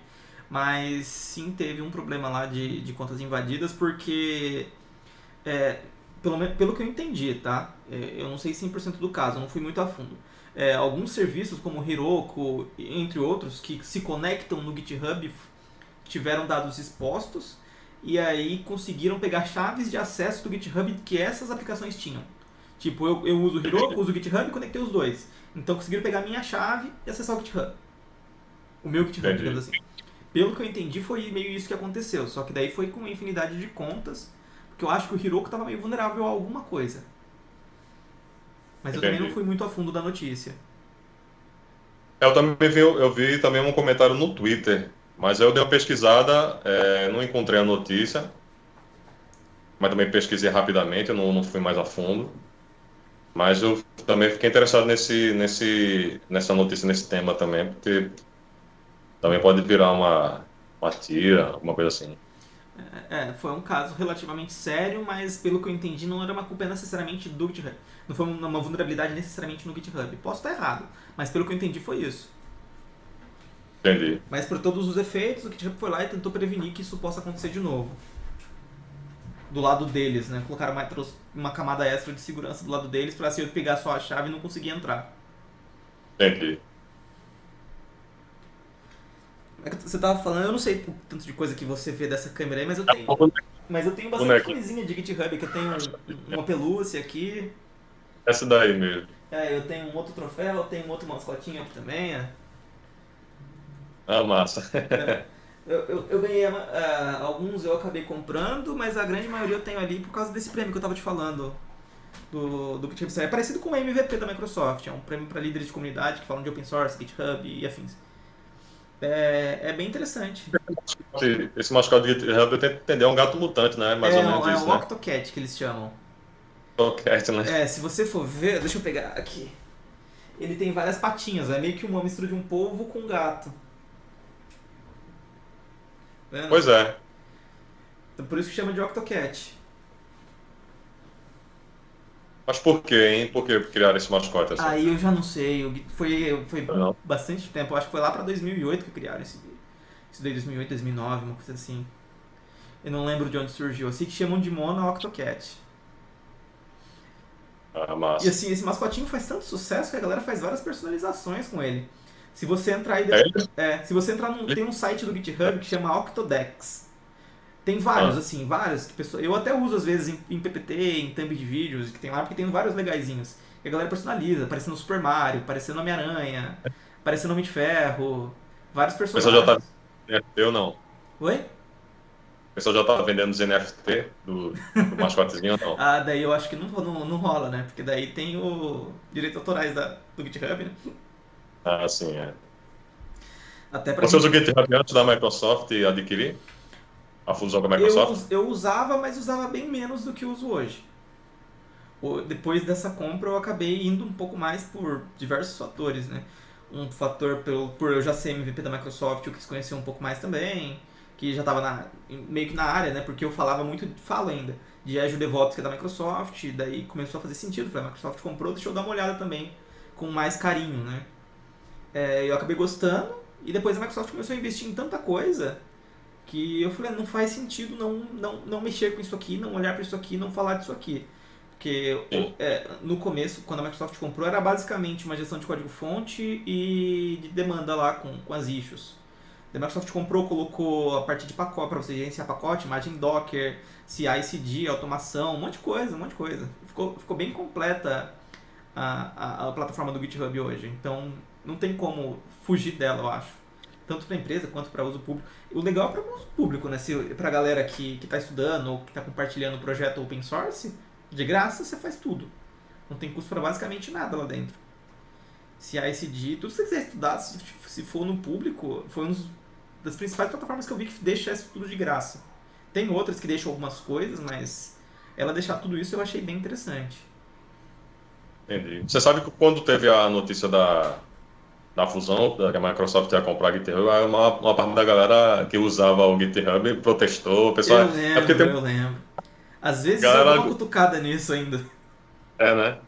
mas sim teve um problema lá de, de contas invadidas, porque, é, pelo, pelo que eu entendi, tá? É, eu não sei 100% do caso, não fui muito a fundo. É, alguns serviços, como o Heroku, entre outros, que se conectam no GitHub, tiveram dados expostos e aí conseguiram pegar chaves de acesso do GitHub que essas aplicações tinham. Tipo, eu, eu uso o Heroku, uso o GitHub e conectei os dois. Então conseguiram pegar a minha chave e acessar o GitHub. O meu GitHub, digamos assim. Pelo que eu entendi, foi meio isso que aconteceu. Só que daí foi com uma infinidade de contas, porque eu acho que o Hiroko estava meio vulnerável a alguma coisa. Mas eu também não fui muito a fundo da notícia. Eu também vi, eu vi também um comentário no Twitter, mas eu dei uma pesquisada, é, não encontrei a notícia, mas também pesquisei rapidamente, eu não, não fui mais a fundo. Mas eu também fiquei interessado nesse, nesse, nessa notícia, nesse tema também, porque também pode virar uma, uma tira, alguma coisa assim. É, foi um caso relativamente sério, mas pelo que eu entendi, não era uma culpa necessariamente do GitHub. Não foi uma vulnerabilidade necessariamente no GitHub. Posso estar errado, mas pelo que eu entendi foi isso. Entendi. Mas por todos os efeitos, o GitHub foi lá e tentou prevenir que isso possa acontecer de novo. Do lado deles, né? Colocaram uma, uma camada extra de segurança do lado deles para se eu pegar só a chave e não conseguir entrar. Entendi. É você tava falando, eu não sei o tanto de coisa que você vê dessa câmera aí, mas eu tenho. Mas eu tenho bastante coisinha de GitHub, que eu tenho uma pelúcia aqui. Essa daí mesmo. É, eu tenho um outro troféu, eu tenho um outro mascotinho aqui também. É. Ah, massa. É. Eu, eu, eu, ganhei uh, alguns, eu acabei comprando, mas a grande maioria eu tenho ali por causa desse prêmio que eu tava te falando. Do, do GitHub. É parecido com o MVP da Microsoft, é um prêmio para líderes de comunidade que falam de open source, GitHub e afins. É, é bem interessante. Esse mascote de GitHub eu tento entender, é um gato mutante, né? Mais é, ou menos é isso, um né? Octocat que eles chamam. Octocat, né? É, se você for ver, deixa eu pegar aqui. Ele tem várias patinhas, é meio que uma mistura de um polvo com um gato. Vendo? Pois é. Então, por isso que chama de Octocat. Mas por quê, hein? Por que criaram esse mascote assim? Aí eu já não sei. Foi, foi bastante tempo. Eu acho que foi lá pra 2008 que criaram esse. Isso daí, 2008, 2009, uma coisa assim. Eu não lembro de onde surgiu. Eu sei que chamam de Mono Octocat. Ah, massa. E assim, esse mascotinho faz tanto sucesso que a galera faz várias personalizações com ele. Se você entrar aí. É, é se você entrar num. Tem um site do GitHub que chama Octodex. Tem vários, ah. assim, vários. Que pessoa, eu até uso às vezes em, em, PPT, em thumb de vídeos que tem lá, porque tem vários legaisinhos. E a galera personaliza, parecendo Super Mario, parecendo Homem-Aranha, parecendo Homem de Ferro, vários personagens. Mas já tá. Eu não. Oi? pessoal já tá vendendo os NFT do, do mascotezinho ou não? ah, daí eu acho que não, não, não rola, né? Porque daí tem o direitos autorais da, do GitHub, né? Ah, sim, é. Até pra Você mim- usa o GitHub antes da Microsoft adquirir a fusão com a Microsoft? Eu, eu usava, mas usava bem menos do que uso hoje. Depois dessa compra, eu acabei indo um pouco mais por diversos fatores, né? Um fator pelo, por eu já ser MVP da Microsoft, eu quis conhecer um pouco mais também, que já estava meio que na área, né? Porque eu falava muito, falo ainda, de Azure DevOps, que é da Microsoft, daí começou a fazer sentido. Falei, a Microsoft comprou, deixa eu dar uma olhada também, com mais carinho, né? É, eu acabei gostando, e depois a Microsoft começou a investir em tanta coisa que eu falei, não faz sentido não, não, não mexer com isso aqui, não olhar para isso aqui, não falar disso aqui. Porque é, no começo, quando a Microsoft comprou, era basicamente uma gestão de código-fonte e de demanda lá com, com as issues. A Microsoft comprou, colocou a parte de pacote para você gerenciar pacote, imagem Docker, CI, CD, automação, um monte de coisa, um monte de coisa. Ficou, ficou bem completa a, a, a plataforma do GitHub hoje. Então não tem como fugir dela, eu acho. Tanto para empresa quanto para uso público. O legal é para uso público, né? Se para galera que está estudando ou que está compartilhando o projeto open source, de graça você faz tudo. Não tem custo para basicamente nada lá dentro. CI/CD, tudo que você quiser estudar, se, se for no público, foi uma das principais plataformas que eu vi que deixa isso tudo de graça. Tem outras que deixam algumas coisas, mas ela deixar tudo isso eu achei bem interessante. Entendi. Você sabe que quando teve a notícia da, da fusão, que a Microsoft ia comprar a GitHub, uma, uma parte da galera que usava o GitHub protestou. O pessoal, eu lembro, é porque tem, eu lembro. Às vezes Galera- eu dou uma cutucada nisso ainda. É, né?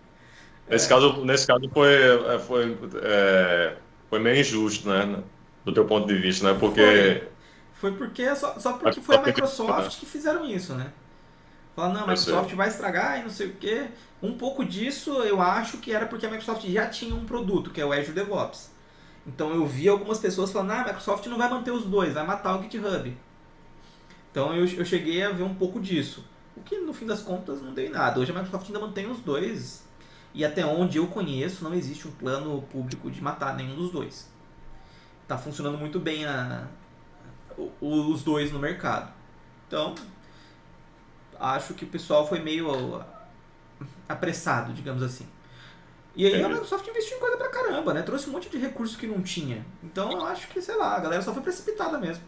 Nesse caso, nesse caso foi, é, foi, é, foi meio injusto, né? Do teu ponto de vista, né? Porque Foi porque só, só porque foi a Microsoft que fizeram isso, né? Falaram, não, a. Microsoft vai estragar e não sei o quê. Um pouco disso eu acho que era porque a Microsoft já tinha um produto, que é o Azure DevOps. Então eu vi algumas pessoas falando, ah, a Microsoft não vai manter os dois, vai matar o GitHub. Então eu, eu cheguei a ver um pouco disso. O que no fim das contas não deu em nada. Hoje a Microsoft ainda mantém os dois. E até onde eu conheço, não existe um plano público de matar nenhum dos dois. Tá funcionando muito bem a, os dois no mercado. Então, acho que o pessoal foi meio apressado, digamos assim. E aí a Entendi. Microsoft investiu em coisa pra caramba, né? Trouxe um monte de recurso que não tinha. Então eu acho que, sei lá, a galera só foi precipitada mesmo.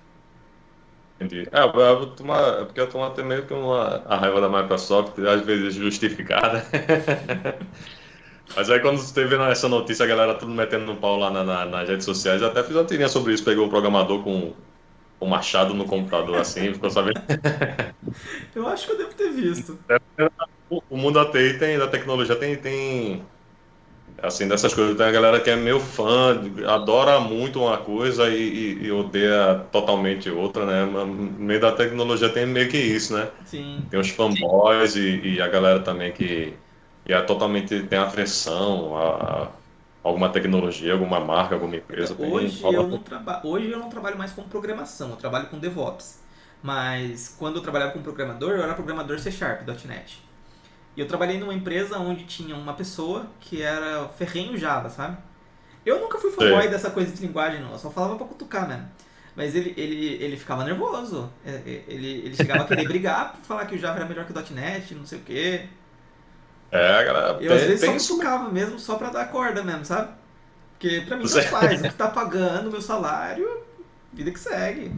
Entendi. É, a turma, é porque a turma tem meio que uma, a raiva da Microsoft, às vezes justificada. Mas aí quando teve essa notícia, a galera tudo metendo no pau lá na- na- nas redes sociais, eu até fiz uma tirinha sobre isso, pegou o programador com o machado no computador assim, ficou sabendo. Eu acho que eu devo ter visto. O o mundo da TI tem, da tecnologia tem, tem assim, dessas coisas, tem a galera que é meio fã, adora muito uma coisa e, e- e odeia totalmente outra, né? No meio da tecnologia tem meio que isso, né? Sim. Tem os fanboys e, e a galera também que, que é totalmente tem aversão a, a alguma tecnologia, alguma marca, alguma empresa. Tem, Hoje rola- eu, não traba... Hoje eu não trabalho mais com programação, eu trabalho com DevOps. Mas quando eu trabalhava com programador, eu era programador C Sharp, .NET. E eu trabalhei numa empresa onde tinha uma pessoa que era ferrenho Java, sabe? Eu nunca fui fanboy dessa coisa de linguagem, não. Eu só falava pra cutucar mesmo. Mas ele, ele, ele ficava nervoso. É, é, Ele, ele chegava a querer brigar pra falar que o Java era melhor que o .NET, não sei o quê. É, galera Eu às vezes só cutucava mesmo, só pra dar corda mesmo, sabe? Porque pra mim Você- não faz. O que tá pagando, meu salário, vida que segue.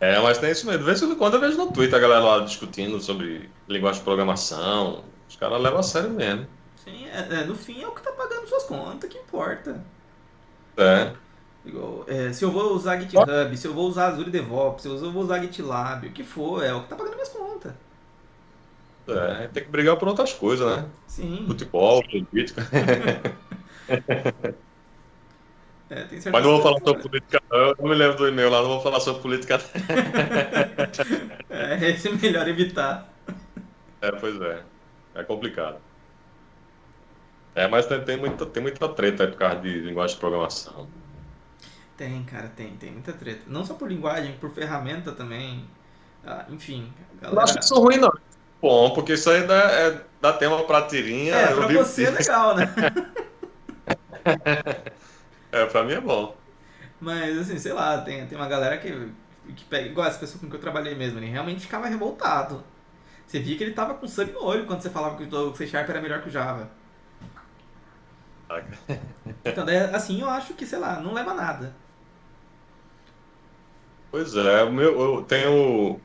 É, mas tem isso mesmo. De vez em quando eu vejo no Twitter a galera lá discutindo sobre linguagem de programação. Os caras levam a sério mesmo. Sim, é- é, no fim é o que tá pagando suas contas que importa. É. Igual, é, se eu vou usar GitHub, se eu vou usar Azure DevOps, se eu vou usar GitLab, o que for, é o que tá pagando minhas contas. É, tem que brigar por outras coisas, né? Sim, Futebol, política. é, tem Mas não vou falar sobre política, não. Eu não me lembro do e-mail lá, não vou falar sobre política. que- É, esse é melhor evitar. É, pois é. É complicado. É, mas tem, tem, muita, tem muita treta aí por causa de linguagem de programação. Tem, cara, tem, tem muita treta. Não só por linguagem, por ferramenta também. Ah, enfim, a Eu não acho galera... isso ruim, não. Bom, porque isso aí dá, é, dá tema pra tirinha. É, pra você é legal, né? É, pra mim é bom. Mas, assim, sei lá, tem, tem uma galera que que pega, igual essa pessoa com que eu trabalhei mesmo, ele realmente ficava revoltado. Você via que ele tava com sangue no olho quando você falava que o C Sharp era melhor que o Java. Então, assim, eu acho que, sei lá, não leva a nada. Pois é, o meu, eu tenho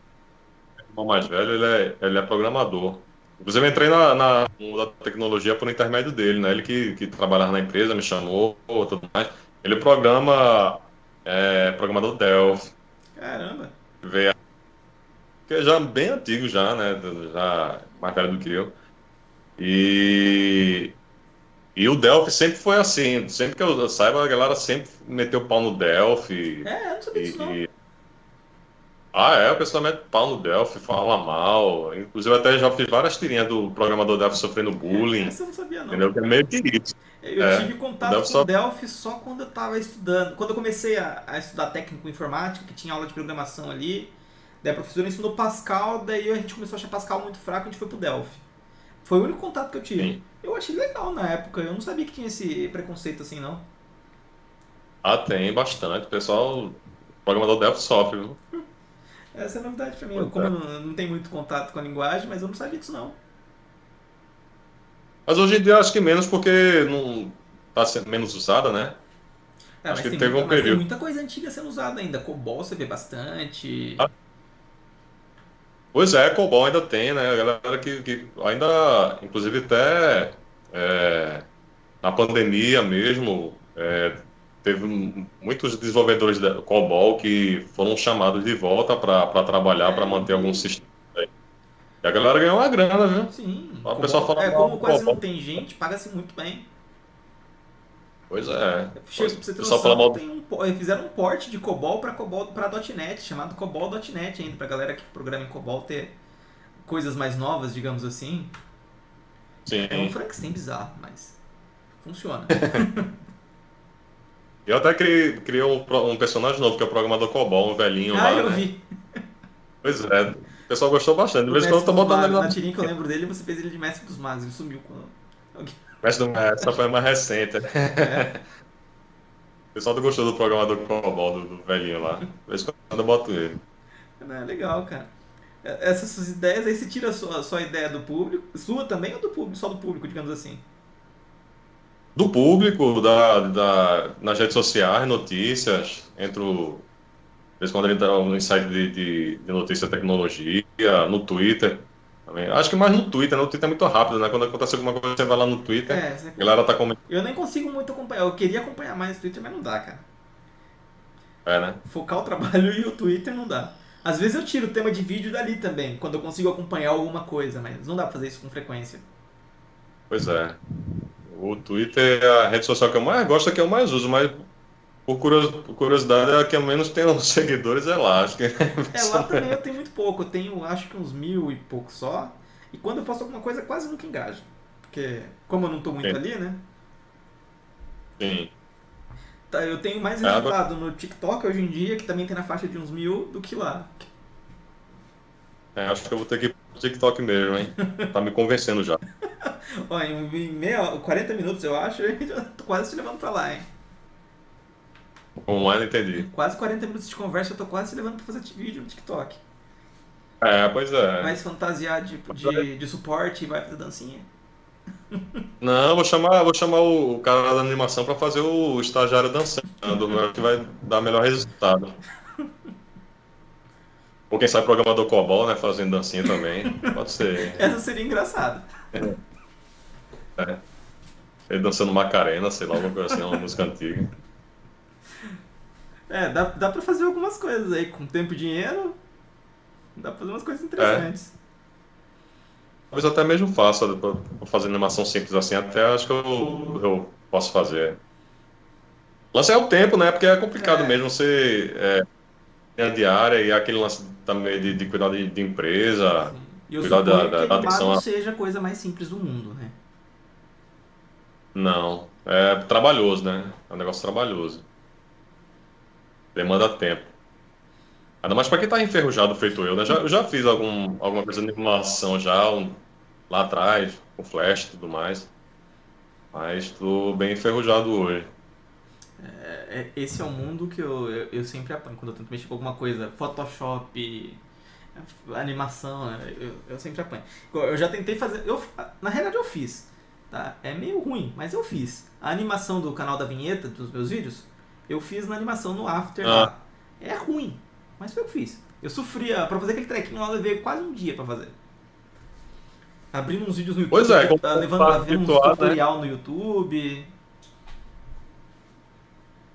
o mais velho, ele é, ele é programador. Inclusive, eu entrei na, na tecnologia por intermédio dele, né? Ele que, que trabalhava na empresa, me chamou, tudo mais. Ele programa, é, programador Delphi. Caramba! Veio, que é já bem antigo já, né? Já mais velho do que eu. E, e o Delphi sempre foi assim. Sempre que eu saiba, a galera sempre meteu pau no Delphi. É, eu não sabia disso não. Ah, é, o pessoal mete pau no Delphi, fala mal. Inclusive, até já fiz várias tirinhas do programador Delphi sofrendo bullying. Essa eu não sabia, não. Entendeu? Que é meio que isso. Eu é, tive contato Delphi com o Delphi só quando eu estava estudando. Quando eu comecei a, a, estudar técnico informática, que tinha aula de programação ali. Daí a professora ensinou Pascal, daí a gente começou a achar Pascal muito fraco, a gente foi pro Delphi. Foi o único contato que eu tive. Sim. Eu achei legal na época, eu não sabia que tinha esse preconceito assim, não. Ah, tem bastante. O pessoal, o programador Delphi sofre, viu? Essa é novidade pra mim. Eu, como eu não, não tenho muito contato com a linguagem, mas eu não sabia disso não. Mas hoje em dia acho que menos porque não tá sendo menos usada, né? É, acho que teve muita, um período. tem muita coisa antiga sendo usada ainda. Cobol você vê bastante. Ah. Pois é, Cobol ainda tem, né? A galera que, que ainda, inclusive até é, na pandemia mesmo, é, teve muitos desenvolvedores da COBOL que foram chamados de volta para trabalhar, é, para manter alguns sistemas. E a galera ganhou uma grana, viu? Sim. O pessoal fala, é, como quase não tem gente, paga-se muito bem. Pois é. Chega, pra você ter noção, mal... tem um, fizeram um port de COBOL para COBOL para .NET, chamado COBOL.NET ainda, pra galera que programa em COBOL ter coisas mais novas, digamos assim. Sim. É um Frankenstein bizarro, mas funciona. Eu até criei, criei um, um, personagem novo, que é o programador Cobol, um velhinho ah, lá. Ah, eu né? vi. Pois é, o pessoal gostou bastante. De vez em quando eu tô botando ele na... na tirinha que eu lembro dele, você fez ele de mestre dos magos, ele sumiu com. Mestre do Mestre, essa foi a mais recente. É. O pessoal gostou do programador Cobol, do, do velhinho lá. De vez em quando eu boto ele. É legal, cara. É, essas suas ideias, aí você tira a sua, a sua ideia do público, sua também ou do público, só do público, digamos assim? Do público, da, da, nas redes sociais, notícias, entro, vez quando ele dá um insight de, de, de notícia tecnologia, no Twitter. Também. Acho que mais no Twitter, né? O Twitter é muito rápido, né? Quando acontece alguma coisa, você vai lá no Twitter, é, a galera tá comentando. Eu nem consigo muito acompanhar, eu queria acompanhar mais o Twitter, mas não dá, cara. É, né? Focar o trabalho e o Twitter não dá. Às vezes eu tiro o tema de vídeo dali também, quando eu consigo acompanhar alguma coisa, mas não dá pra fazer isso com frequência. Pois é. O Twitter é a rede social que eu mais gosto, é que eu mais uso, mas por curiosidade, é a que eu menos tenho seguidores é lá. Acho que... É, lá também eu tenho muito pouco. Eu tenho acho que uns mil e pouco só. E quando eu posto alguma coisa, quase nunca engajo. Porque, como eu não estou muito Sim. ali, né? Sim. Tá, eu tenho mais é, resultado no TikTok hoje em dia, que também tem na faixa de uns mil, do que lá. É, acho que eu vou ter que ir pro TikTok mesmo, hein? Tá me convencendo já. Ó, em, meia, 40 minutos, eu acho, eu tô quase te levando pra lá, hein? É? Não entendi. Quase 40 minutos de conversa, eu tô quase te levando pra fazer vídeo no TikTok. É, pois é. Vai se fantasiar de, de, de suporte e vai fazer dancinha. Não, vou chamar, vou chamar o cara da animação pra fazer o estagiário dançando, que vai dar melhor resultado. Ou quem sabe programador COBOL, né? Fazendo dancinha também. Pode ser. Essa seria engraçada. É. É. Ele dançando Macarena, sei lá, alguma coisa assim, uma música antiga. É, dá, dá pra fazer algumas coisas aí, com tempo e dinheiro. Dá pra fazer umas coisas interessantes. É. Talvez até mesmo faça, pra fazer animação simples assim, até acho que eu, eu posso fazer. O lance é o tempo, né? Porque é complicado é. mesmo você. É, a diária e aquele lance também de, de cuidar de, de empresa. Sim. E eu cuidar da, da, da atenção. não seja a coisa mais simples do mundo, né? Não, é trabalhoso, né? É um negócio trabalhoso. Demanda tempo. Ainda mais para quem tá enferrujado feito eu, né? Já, eu já fiz algum, alguma coisa de animação já um, lá atrás, com flash e tudo mais. Mas tô bem enferrujado hoje. É, é, esse é o mundo que eu, eu, eu, sempre apanho quando eu tento mexer com alguma coisa. Photoshop, animação, eu, eu sempre apanho. Eu já tentei fazer. Eu, na realidade eu fiz. Tá? É meio ruim, mas eu fiz. A animação do canal da vinheta dos meus vídeos, eu fiz na animação no After ah. lá. É ruim, mas foi o que eu fiz. Eu sofria, pra fazer aquele trequinho lá, eu levei quase um dia pra fazer. Abrindo uns vídeos no YouTube, pois é, tá levando, vendo um né? tutorial né? no YouTube.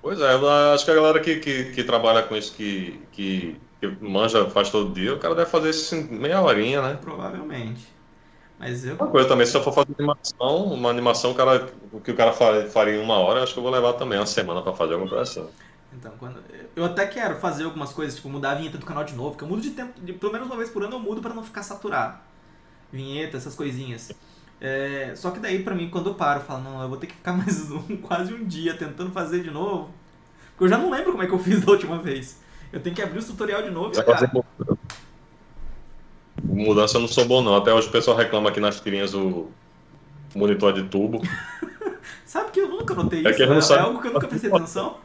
Pois é, acho que a galera que, que, que trabalha com isso, que, que, que, manja, faz todo dia, o cara deve fazer isso em meia horinha, né? Provavelmente. Mas eu... Uma coisa também, se eu for fazer animação, uma animação cara, o que o cara faria em uma hora, acho que eu vou levar também uma semana para fazer alguma coisa assim. Então, quando... eu até quero fazer algumas coisas, tipo mudar a vinheta do canal de novo, que eu mudo de tempo, de, pelo menos uma vez por ano eu mudo para não ficar saturado. Vinheta, essas coisinhas. É, só que daí, pra mim, quando eu paro, eu falo, não, eu vou ter que ficar mais um, quase um dia tentando fazer de novo. Porque eu já não lembro como é que eu fiz da última vez. Eu tenho que abrir o tutorial de novo e olhar. Mudança eu não sou bom, não. Até hoje o pessoal reclama aqui nas tirinhas o monitor de tubo. sabe que eu nunca notei é isso? É, é, é algo que eu nunca prestei atenção.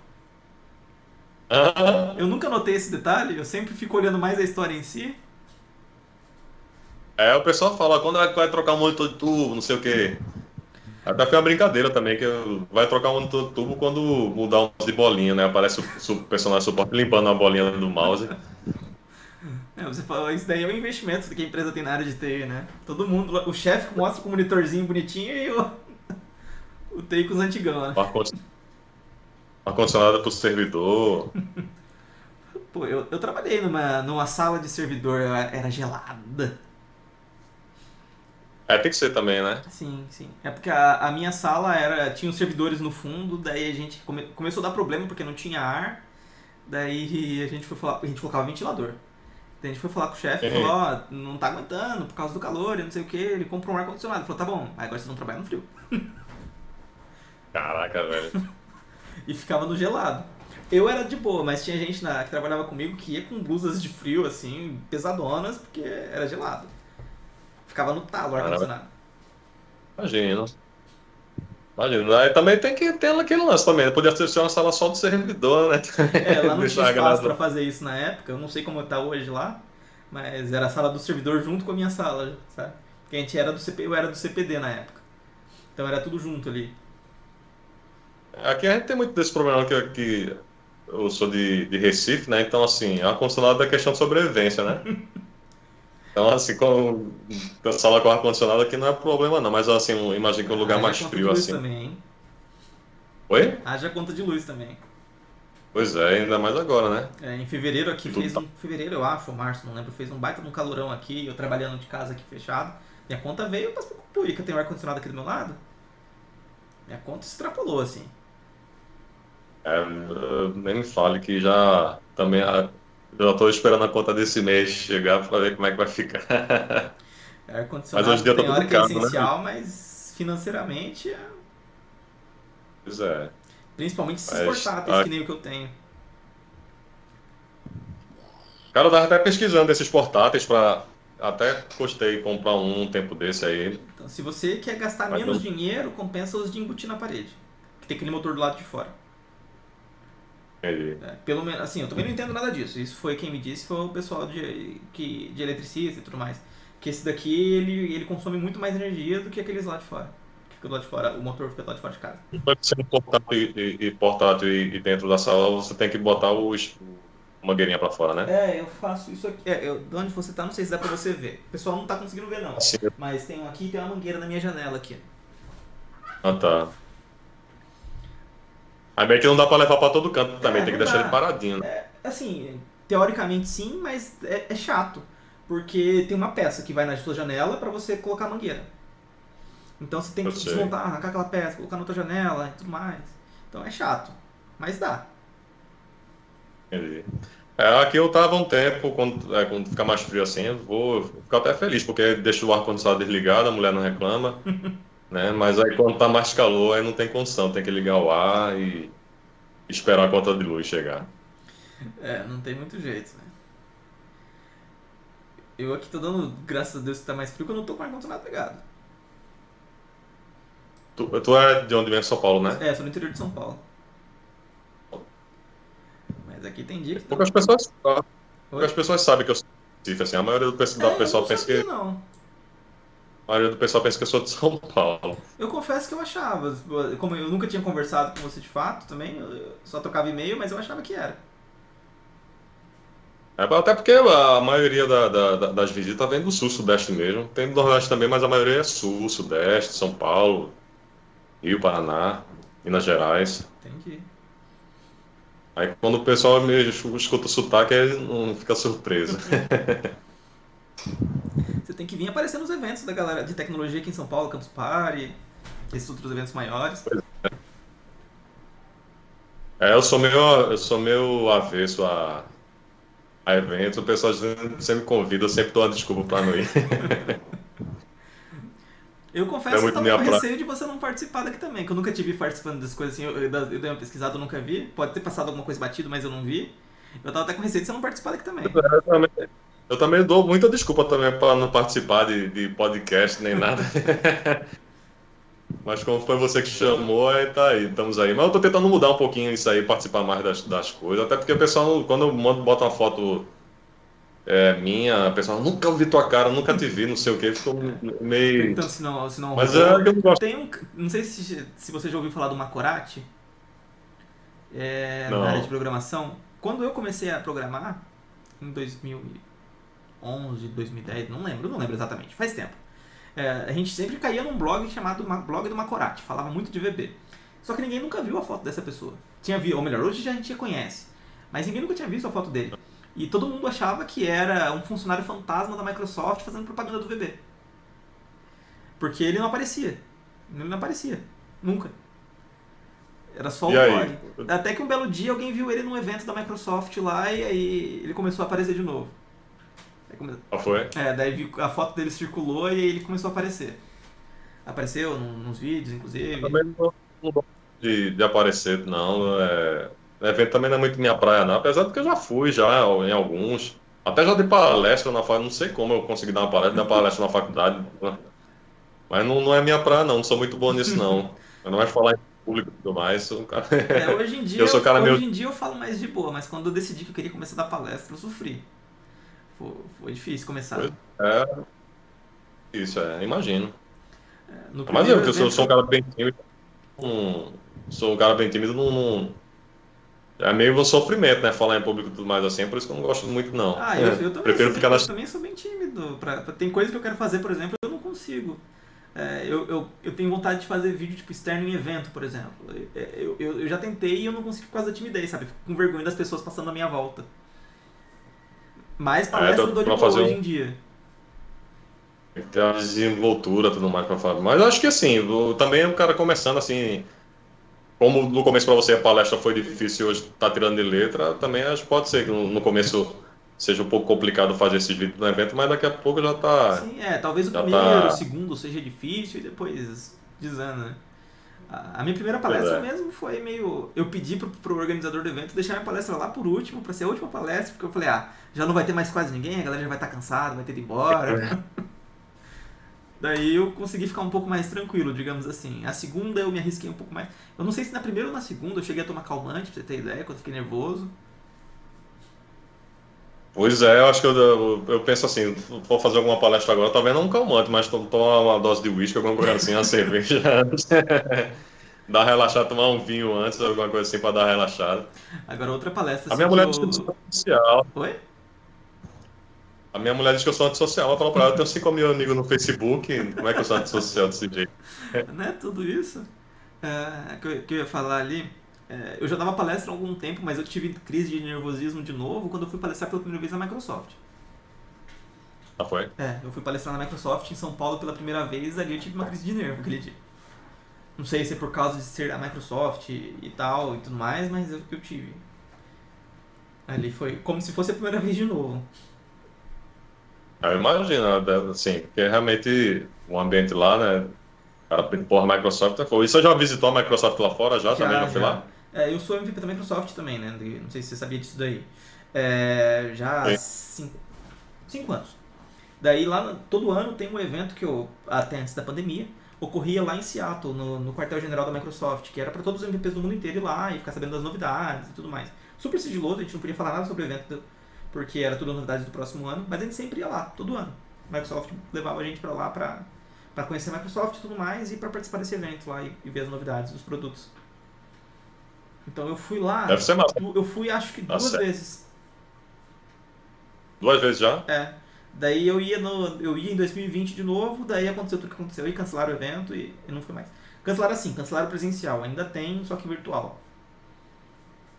Ah. Eu nunca notei esse detalhe, eu sempre fico olhando mais a história em si. É, o pessoal fala, quando vai trocar um monitor de tubo, não sei o quê. Até foi uma brincadeira também, que vai trocar um monitor de tubo quando mudar um de bolinha, né? Aparece o personagem suporte limpando a bolinha do mouse. É, você falou, isso daí é um investimento que a empresa tem na área de TI, né? Todo mundo, o chefe mostra com o monitorzinho bonitinho e o, o TI com os antigão, né? Ar-condicionado pro servidor. Pô, eu, eu trabalhei numa, numa sala de servidor, era gelada. É, tem que ser também, né? Sim, sim. É porque a, a minha sala era tinha os servidores no fundo, daí a gente come, começou a dar problema porque não tinha ar. Daí a gente foi falar, a gente colocava ventilador. A gente foi falar com o chefe e falou, ó, oh, não tá aguentando por causa do calor e não sei o que. Ele comprou um ar condicionado. Ele falou, tá bom, agora vocês vão trabalhar no frio. Caraca, velho. e ficava no gelado. Eu era de boa, mas tinha gente na, que trabalhava comigo que ia com blusas de frio, assim, pesadonas, porque era gelado. Ficava no talo o ar-condicionado. Imagina. Imagina. Aí também tem que ter aquele lance também. Podia ser uma sala só do servidor, né? É, lá não tinha espaço pra fazer isso na época. Eu não sei como tá hoje lá. Mas era a sala do servidor junto com a minha sala, sabe? Porque a gente era do CP, eu era do CPD na época. Então era tudo junto ali. Aqui a gente tem muito desse problema que, que eu sou de, de Recife, né? Então, assim, é questão de sobrevivência, né? Então, assim, com a sala com ar-condicionado aqui não é problema não, mas assim, imagina que um lugar Haja mais frio assim. Também, hein? Oi? Haja conta de luz também. Pois é, ainda mais agora, né? É, em fevereiro aqui Tudo fez tá. um. Fevereiro, eu acho, ou março, não lembro, fez um baita de um calorão aqui, eu trabalhando de casa aqui fechado. Minha conta veio, mas por que eu tenho ar-condicionado aqui do meu lado? Minha conta extrapolou, assim. É, nem me fale que já também eu estou esperando a conta desse mês chegar para ver como é que vai ficar. É, ar-condicionado mas hoje dia tem hora que é né? essencial, né? mas financeiramente é... Pois é. Principalmente esses mas, portáteis a... que nem o que eu tenho. Cara, eu tava até pesquisando esses portáteis para até custei comprar um, um tempo desse aí. Então, se você quer gastar mas menos eu... dinheiro, compensa os de embutir na parede. Que tem aquele motor do lado de fora. Entendi. É, pelo menos, assim, eu também não entendo nada disso. Isso foi quem me disse, foi o pessoal de, que, de eletricista e tudo mais. Que esse daqui, ele, ele consome muito mais energia do que aqueles lá de fora. Que lá de fora, o motor fica lá de fora de casa. Para ser portátil e, e, portátil e, e, dentro da sala, você tem que botar os, mangueirinha para fora, né? É, eu faço isso aqui. É, eu, de onde você tá, não sei se dá para você ver. O pessoal não tá conseguindo ver, não. Sim. Mas tem aqui tem uma mangueira na minha janela aqui. Ah, tá. Aí meio que não dá pra levar pra todo canto também, é, tem que deixar dá. ele paradinho. Né? É, assim, teoricamente sim, mas é, é, chato. Porque tem uma peça que vai na sua janela para você colocar a mangueira. Então você tem que desmontar, arrancar aquela peça, colocar na outra janela e tudo mais. Então é chato, mas dá. Entendi. É, aqui eu tava um tempo, quando, é, quando ficar mais frio assim, eu vou ficar até feliz, porque deixa o ar-condicionado desligado, a mulher não reclama. né? Mas aí quando tá mais calor, aí não tem condição, tem que ligar o ar e esperar a conta de luz chegar. É, não tem muito jeito, né? Eu aqui tô dando, graças a Deus que tá mais frio, que eu não tô com ar-condicionado pegado. Tu, tu é de onde vem? São Paulo, né? É, sou do interior de São Paulo. Mas aqui tem dia que. Poucas pessoas, poucas pessoas sabem que eu sou Recife, assim. A maioria do pessoal, É, pessoal eu não pensa que. não. A maioria do pessoal pensa que eu sou de São Paulo. Eu confesso que eu achava. Como eu nunca tinha conversado com você de fato também, eu só tocava e-mail, mas eu achava que era. É, até porque a maioria da- da- da- das visitas vem do sul, sudeste mesmo. Tem do nordeste também, mas a maioria é sul, sudeste, São Paulo, Rio, Paraná, Minas Gerais. Entendi. Aí quando o pessoal me escuta o sotaque, não fica surpreso. Você tem que vir aparecer nos eventos da galera de tecnologia aqui em São Paulo, Campus Party, esses outros eventos maiores. É, eu sou meio, eu sou meio avesso a, a eventos, o pessoal sempre me convida, eu sempre dou uma desculpa pra não ir. Eu confesso É que eu tava com receio de você não participar daqui também, que eu nunca te vi participando das coisas assim, eu, eu, eu dei uma pesquisada, eu nunca vi. Pode ter passado alguma coisa batida, mas eu não vi. Eu tava até com receio de você não participar daqui também. Eu também, eu também dou muita desculpa também para não participar de, de podcast nem nada. Mas como foi você que chamou, aí tá aí, estamos aí. Mas eu tô tentando mudar um pouquinho isso aí, participar mais das, das coisas. Até porque o pessoal, quando eu mando, bota uma foto é, minha, a pessoa nunca ouvi tua cara, nunca te vi, não sei o que, ficou meio. Perguntando se não, se não Mas é eu não gosto. Tem um. Não sei se, se você já ouviu falar do Macorati. É, Não. na área de programação. Quando eu comecei a programar, em 2011, 2010, não lembro, não lembro exatamente, faz tempo. É, a gente sempre caía num blog chamado Ma- Blog do Macorati, falava muito de VB. Só que ninguém nunca viu a foto dessa pessoa. Tinha visto, ou melhor, hoje já a gente já conhece. Mas ninguém nunca tinha visto a foto dele. E todo mundo achava que era um funcionário fantasma da Microsoft fazendo propaganda do VB. Porque ele não aparecia. Ele não aparecia. Nunca. Era só o blog. Até que um belo dia alguém viu ele num evento da Microsoft lá e aí ele começou a aparecer de novo. Ah, foi? É, daí a foto dele circulou e ele começou a aparecer. Apareceu num- nos vídeos, inclusive. Também não, não de, de aparecer, não. É, evento também não é muito minha praia, não. Apesar de que eu já fui já em alguns. Até já dei palestra na faculdade, não sei como eu consegui dar uma palestra, dar palestra na faculdade. Mas não, não é minha praia, não. Não sou muito bom nisso, não. Eu não mais falar em público e tudo mais. Sou um cara... É, hoje em dia, Eu sou cara hoje meio- em dia eu falo mais de boa, mas quando eu decidi que eu queria começar a dar palestra, eu sofri. Foi, foi difícil começar. Foi. É. Isso, é, imagino. No Mas eu, que eu sou, sou um cara bem tímido. não- sou um cara bem tímido, não, não- É meio um sofrimento, né? Falar em público e tudo mais assim, por isso que eu não gosto muito, não. Ah, eu, É, eu também, Prefiro sou, ficar eu também sou bem tímido. Pra, pra- tem coisas que eu quero fazer, por exemplo, eu não consigo. É, eu, eu, eu tenho vontade de fazer vídeo tipo externo em evento, por exemplo. É, Eu, eu, eu já tentei e eu não consigo por causa da timidez, sabe? Fico com vergonha das pessoas passando à minha volta. Mas palestra É, eu dou de fazer hoje um- em dia. Tem que ter uma desenvoltura e tudo mais pra falar. Mas acho que assim, também o cara começando assim. Como no começo pra você a palestra foi difícil e hoje tá tirando de letra, também acho que pode ser que no, começo seja um pouco complicado fazer esses vídeos no evento, mas daqui a pouco já tá. Sim, é, talvez o primeiro, tá- o segundo seja difícil e depois desanda, né? A minha primeira palestra é. mesmo foi meio. Eu pedi pro, pro organizador do evento deixar minha palestra lá por último, pra ser a última palestra, porque eu falei, ah, já não vai ter mais quase ninguém, a galera já vai estar cansada, vai ter ido embora. Daí eu consegui ficar um pouco mais tranquilo, digamos assim. A segunda eu me arrisquei um pouco mais. Eu não sei se na primeira ou na segunda eu cheguei a tomar calmante, pra você ter ideia, quando eu fiquei nervoso. Pois é, eu acho que eu, eu, eu penso assim, vou fazer alguma palestra agora, talvez não um calmante, mas to- tomar uma dose de uísque, alguma coisa assim, uma cerveja dar uma relaxada, tomar um vinho antes, alguma coisa assim pra dar uma relaxada. Agora outra palestra. A minha assim, mulher que diz que eu eu... sou antissocial. Oi? A minha mulher diz que eu sou antissocial. Eu falo pra ela, eu tenho 5 mil amigos no Facebook, como é que eu sou antissocial desse jeito? Não é tudo isso é, que, eu, que eu ia falar ali. É, eu já dava palestra há algum tempo, mas eu tive crise de nervosismo de novo quando eu fui palestrar pela primeira vez na Microsoft. Ah, foi? É, eu fui palestrar na Microsoft em São Paulo pela primeira vez, ali eu tive uma crise de nervo aquele dia. Não sei se é por causa de ser a Microsoft e tal e tudo mais, mas eu, eu tive. Ali foi como se fosse a primeira vez de novo. Eu imagino, né, assim, porque realmente o ambiente lá, né? Cara, porra, Microsoft é fogo. E você já visitou a Microsoft lá fora? Já, também já foi lá? É, eu sou MVP da Microsoft também, né? Não sei se você sabia disso daí. É, já há cinco, cinco anos. Daí lá, todo ano tem um evento que eu, até antes da pandemia, ocorria lá em Seattle, no, no quartel-general da Microsoft, que era para todos os MVPs do mundo inteiro ir lá e ficar sabendo das novidades e tudo mais. super sigiloso, a gente não podia falar nada sobre o evento, porque era tudo novidade do próximo ano, mas a gente sempre ia lá, todo ano. A Microsoft levava a gente para lá para para conhecer a Microsoft e tudo mais e para participar desse evento lá e, e, ver as novidades dos produtos. Então eu fui lá. Deve ser massa. Eu fui acho que duas vezes. Duas vezes já? É. Daí eu ia no. Eu ia em 2020 de novo, daí aconteceu tudo que aconteceu e cancelaram o evento e, e não fui mais. Cancelaram assim, cancelaram presencial, ainda tem, só que virtual.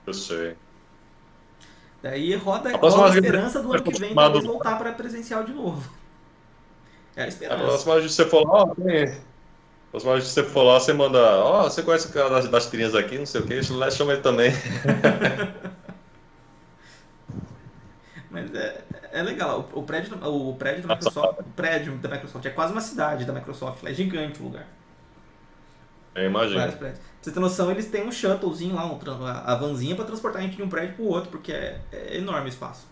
Eu sei. Daí roda, a, roda a esperança do ano que vem talvez voltar para presencial de novo. É a esperança. A próxima vez que você for lá, vez que você for lá, você manda, ó, oh, você conhece o cara das, das tirinhas aqui, não sei o que, chama ele também. Mas é, é legal. O, o prédio, o prédio da Microsoft, o prédio da Microsoft é quase uma cidade da Microsoft. É gigante o lugar. Vários prédios. Pra você ter noção, eles têm um shuttlezinho lá, um, a vanzinha para transportar a gente de um prédio pro outro, porque é, é enorme o espaço.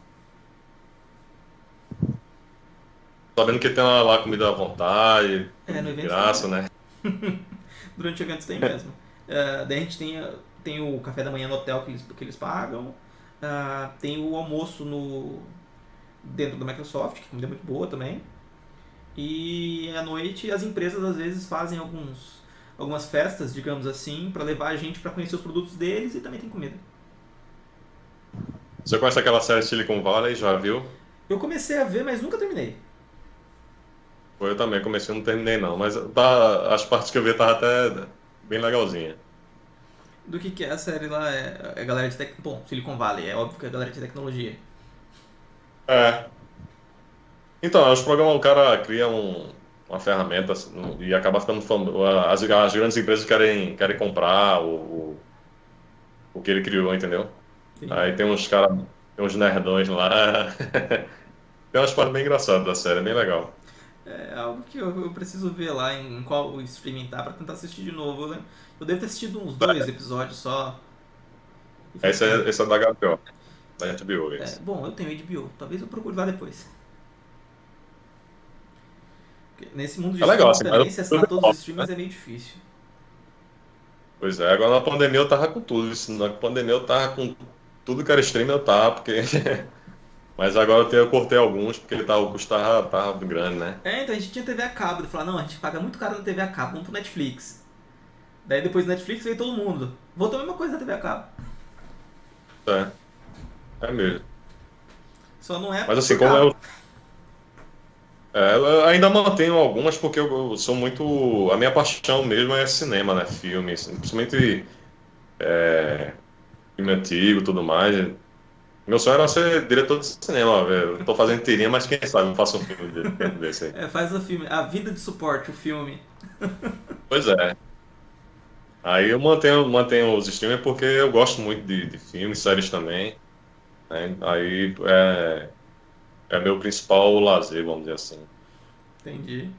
Sabendo que tem lá, comida à vontade, é, no evento graça, né? Durante o evento tem mesmo. Uh, daí a gente tem, tem o café da manhã no hotel que eles, que eles pagam. Uh, tem o almoço no dentro da Microsoft, que comida é muito boa também. E à noite as empresas às vezes fazem alguns, algumas festas, digamos assim, para levar a gente para conhecer os produtos deles e também tem comida. Você conhece aquela série Silicon Valley? Já viu? Eu comecei a ver, mas nunca terminei. Eu também comecei, não terminei não, mas tá, as partes que eu vi tava até bem legalzinha. Do que que é a série lá? É, é a galera de tec... Bom, Silicon Valley, é óbvio que é a galera de tecnologia. É. Então, os programas, o cara cria um, uma ferramenta assim, e acaba ficando famoso. As, as grandes empresas querem, querem comprar o, o que ele criou, entendeu? Sim. Aí tem uns caras, tem uns nerdões lá. tem umas partes bem engraçadas da série, bem legal. É algo que eu, eu preciso ver lá em qual o streaming tá pra tentar assistir de novo. Eu, eu devo ter assistido uns dois episódios só. Esse é, esse é da HBO. Da HBO, esse. É, bom, eu tenho HBO. Talvez eu procure lá depois. Nesse mundo de é legal, assim, também, se assinar todos os streams né? é meio difícil. Pois é, agora na pandemia eu tava com tudo. Na pandemia eu tava com tudo que era stream eu tava, porque Mas agora eu cortei alguns, porque ele tava, o custo tava, tava grande, né? É, então a gente tinha TV a cabo. Ele falou, não, a gente paga muito caro na TV a cabo, vamos pro Netflix. Daí depois do Netflix veio todo mundo. Voltou a mesma coisa na TV a cabo. É. É mesmo. Só não é. Mas assim, como eu. É, eu ainda mantenho algumas porque eu sou muito. A minha paixão mesmo é cinema, né? Filme, assim, principalmente. É, filme antigo e tudo mais. Meu sonho era ser diretor de cinema, velho. Tô fazendo tirinha, mas quem sabe eu faço um filme desse aí. É, faz o filme. A vida de suporte, o filme. Pois é. Aí eu mantenho, mantenho os streamers porque eu gosto muito de, de filmes, séries também. Né? Aí é, é meu principal lazer, vamos dizer assim. Entendi.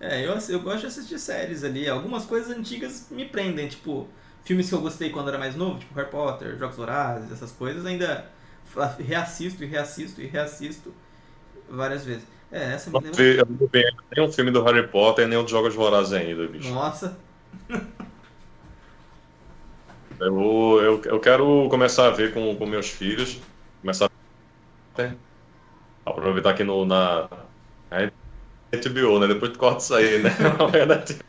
É, eu, eu gosto de assistir séries ali. Algumas coisas antigas me prendem, tipo, filmes que eu gostei quando era mais novo, tipo Harry Potter, Jogos Vorazes, essas coisas, ainda reassisto e reassisto e reassisto várias vezes. É, essa me lembra... Eu não vi nem um filme do Harry Potter, nem um dos Jogos Vorazes ainda, bicho. Nossa! eu, eu, eu quero começar a ver com, com meus filhos, começar a aproveitar aqui no, na, na HBO, né? Depois tu corta isso aí, né?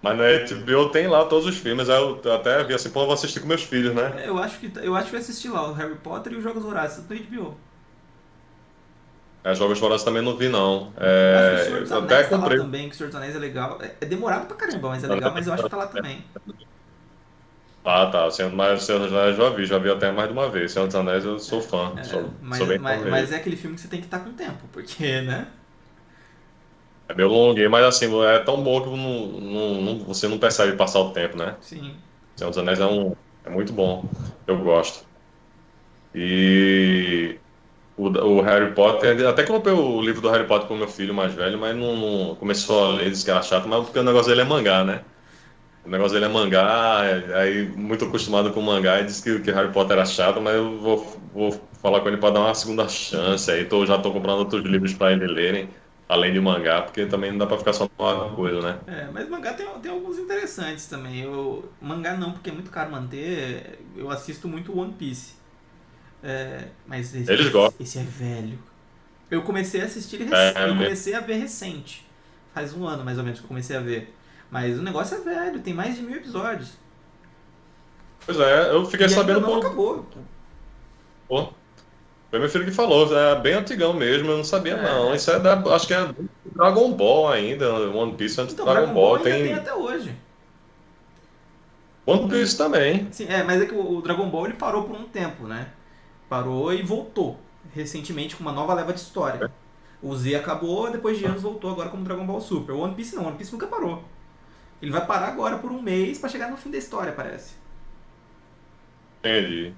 Mas na HBO tem lá todos os filmes. Eu até vi assim, pô, eu vou assistir com meus filhos, né? É, eu acho que eu acho que assisti lá o Harry Potter e os Jogos Vorazes do HBO. É, Jogos Vorazes também não vi, não. É, eu, eu até tá comprei. também, que o Senhor dos Anéis é legal. É, é demorado pra caramba, mas é legal, mas eu acho que tá lá também. Ah, tá. Mas o Senhor dos Anéis eu já vi, já vi até mais de uma vez. Senhor dos Anéis eu sou fã. É, sou, mas, sou bem mas, mas é aquele filme que você tem que estar com tempo, porque, né? É meio longuinho, mas assim, é tão bom que não, não, não, você não percebe passar o tempo, né? Sim. Senhor dos Anéis é, um, é muito bom. Eu gosto. E o, o, Harry Potter, até comprei o livro do Harry Potter pro meu filho mais velho, mas não, não começou a ler, disse que era chato, mas porque o negócio dele é mangá, né? O negócio dele é mangá, aí muito acostumado com mangá, e disse que, que Harry Potter era chato, mas eu vou, vou falar com ele para dar uma segunda chance. Aí tô, já tô comprando outros livros para ele lerem. Além de mangá, porque também não dá pra ficar só numa coisa, né? É, mas mangá tem, tem alguns interessantes também. Eu, mangá não, porque é muito caro manter. Eu assisto muito One Piece. É, mas esse, Eles gostam. esse é velho. Eu comecei a assistir, rec- É, eu comecei a ver recente. Faz um ano mais ou menos que eu comecei a ver. Mas o negócio é velho, tem mais de mil episódios. Pois é, eu fiquei e ainda sabendo não por, acabou. Pô, foi meu filho que falou, é bem antigão mesmo, eu não sabia É. não. Isso é da, acho que é Dragon Ball ainda, One Piece antes do Então, Dragon, Ball. ainda Tem tem até hoje. One Piece também. Sim, é, mas é que o Dragon Ball ele parou por um tempo, né? Parou e voltou recentemente com uma nova leva de história. O Z acabou, depois de anos voltou agora como Dragon Ball Super. O One Piece não, o One Piece nunca parou. Ele vai parar agora por um mês pra chegar no fim da história, parece. Entendi.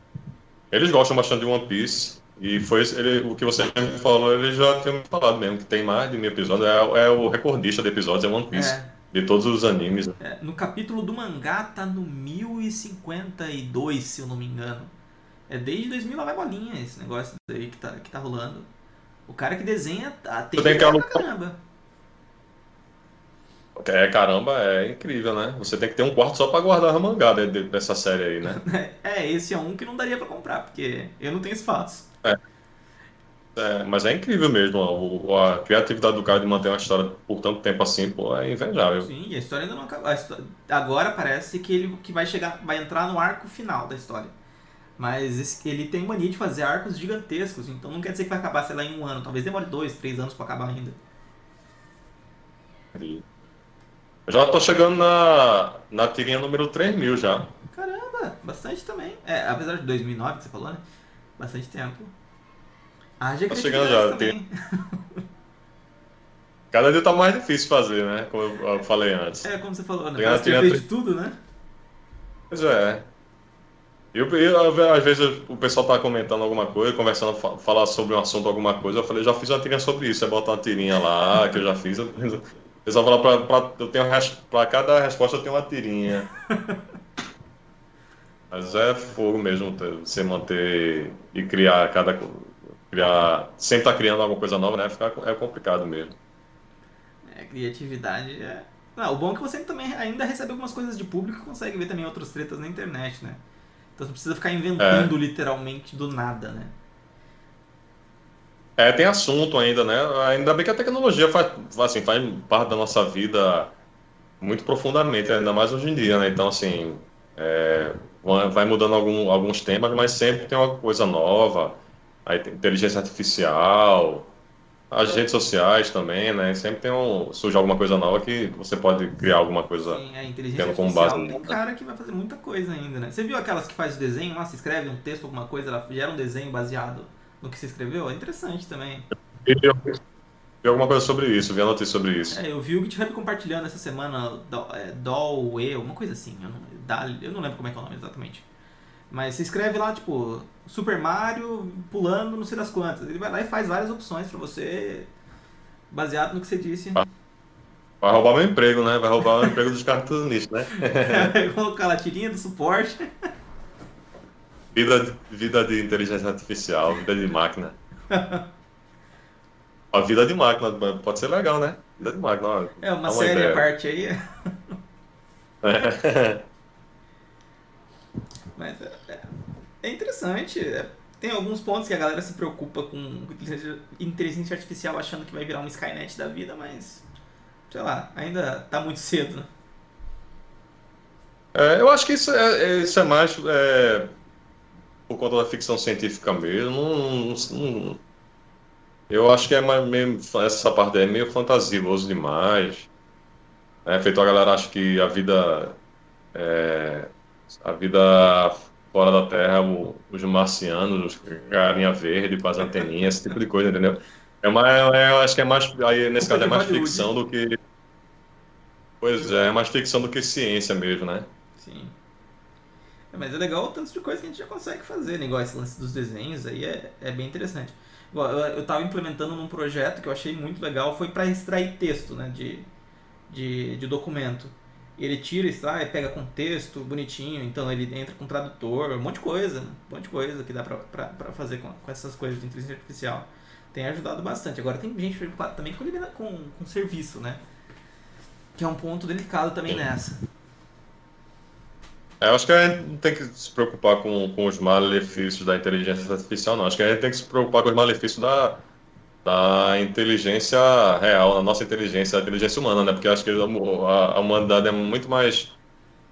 Eles gostam bastante de One Piece. E foi ele, o que você me falou, ele já tinha me falado mesmo, que tem mais de mil episódios. É, é o recordista de episódios, é One Piece. É, De todos os animes. é, no capítulo do mangá tá no 1052, se eu não me engano. É desde 2000 lá vai bolinha esse negócio aí que tá, que tá rolando. O cara que desenha tá, tem tem que alugar- caramba. É, caramba, é incrível, né? Você tem que ter um quarto só pra guardar a mangá de- de- dessa série aí, né? É, esse é um que não daria pra comprar, porque eu não tenho espaço. É, mas é incrível mesmo, ó, a criatividade do cara de manter uma história por tanto tempo assim, pô, é invejável. Sim, a história ainda não acabou. A histó- Agora parece que ele que vai chegar, vai entrar no arco final da história. Mas esse- ele tem mania de fazer arcos gigantescos, então não quer dizer que vai acabar, sei lá, em um ano. Talvez demore dois, três anos pra acabar ainda. Eu já tô chegando na, na tirinha número 3000 já. Caramba, bastante também. É, apesar de 2009 que você falou, né? Bastante tempo. Haja Tá chegando já, também. Cada dia tá mais difícil fazer, né? Como eu, eu falei antes. É, como você falou, né? Tem Parece que tem de tudo, né? Pois é. Eu, eu, às vezes o pessoal tá comentando alguma coisa, conversando, fa- falar sobre um assunto, alguma coisa, eu falei, já fiz uma tirinha sobre isso, é botar uma tirinha lá, que eu já fiz. eu- O pessoal fala, pra, pra, eu tenho pra cada resposta eu tenho uma tirinha. Mas é fogo mesmo você manter e criar cada. Criar, sempre tá criando alguma coisa nova, né? Fica, é complicado mesmo. É, criatividade é. Não, o bom é que você também ainda recebe algumas coisas de público e consegue ver também outras tretas na internet, né? Então você não precisa ficar inventando literalmente do nada, né? É, tem assunto ainda, né? Ainda bem que a tecnologia faz, assim, faz parte da nossa vida muito profundamente, ainda mais hoje em dia, né? Então, assim, é, vai mudando algum, alguns temas, mas sempre tem uma coisa nova. Aí tem inteligência artificial, as redes sociais também, né? Sempre tem um, surge alguma coisa nova que você pode criar alguma coisa. Sim, a inteligência tendo como artificial base tem cara que vai fazer muita coisa ainda, né? Você viu aquelas que faz o desenho lá, se escreve um texto, alguma coisa, ela gera um desenho baseado no que você escreveu? É interessante também. Eu vi alguma coisa sobre isso, vi a notícia sobre isso. É, eu vi o GitHub compartilhando essa semana do- é, uma coisa assim. Eu não, Dal- eu não lembro como é que é o nome exatamente. Mas você escreve lá, tipo, Super Mario pulando não sei das quantas. Ele vai lá e faz várias opções pra você, baseado no que você disse. Vai roubar meu emprego, né? Vai roubar o emprego dos cartunistas, né? Vai colocar lá tirinha do suporte. Vida, vida de inteligência artificial, vida de máquina. A vida de máquina pode ser legal, né? Vida de máquina, ó. É uma uma série à parte aí. É. Mas é, é- é interessante. é- tem alguns pontos que a galera se preocupa com inteligência- artificial achando que vai virar um Skynet da vida, mas sei lá, ainda tá muito cedo, né? É, eu acho que isso é, é- isso é mais é, por conta da ficção científica mesmo. Não- não- eu acho que é mais, meio, essa parte é meio fantasioso demais. É, feito a galera acha que a vida é, a vida fora da Terra, o- os marcianos, os carinha verde, com as anteninhas, esse tipo de coisa, entendeu? É mais, é, eu acho que é mais, aí nesse caso é mais ficção do que, pois é, é mais ficção do que ciência mesmo, né? Sim. É, mas é legal o tanto de coisa que a gente já consegue fazer, né? Igual esse lance dos desenhos aí é, é bem interessante. Eu, eu tava implementando num projeto que eu achei muito legal, foi para extrair texto, né? De, de, de documento. Ele tira, extrai, pega contexto bonitinho, então ele entra com tradutor, um monte de coisa, um monte de coisa que dá pra fazer com, com essas coisas de inteligência artificial. tem ajudado bastante. Agora tem gente preocupada também com, com, com serviço, né? Que é um ponto delicado também Sim. nessa. É, eu acho que a gente não tem que se preocupar com, com os malefícios da inteligência artificial, não. Acho que a gente tem que se preocupar com os malefícios da, da inteligência real, da nossa inteligência, da inteligência humana, né? Porque acho que a, a humanidade é muito mais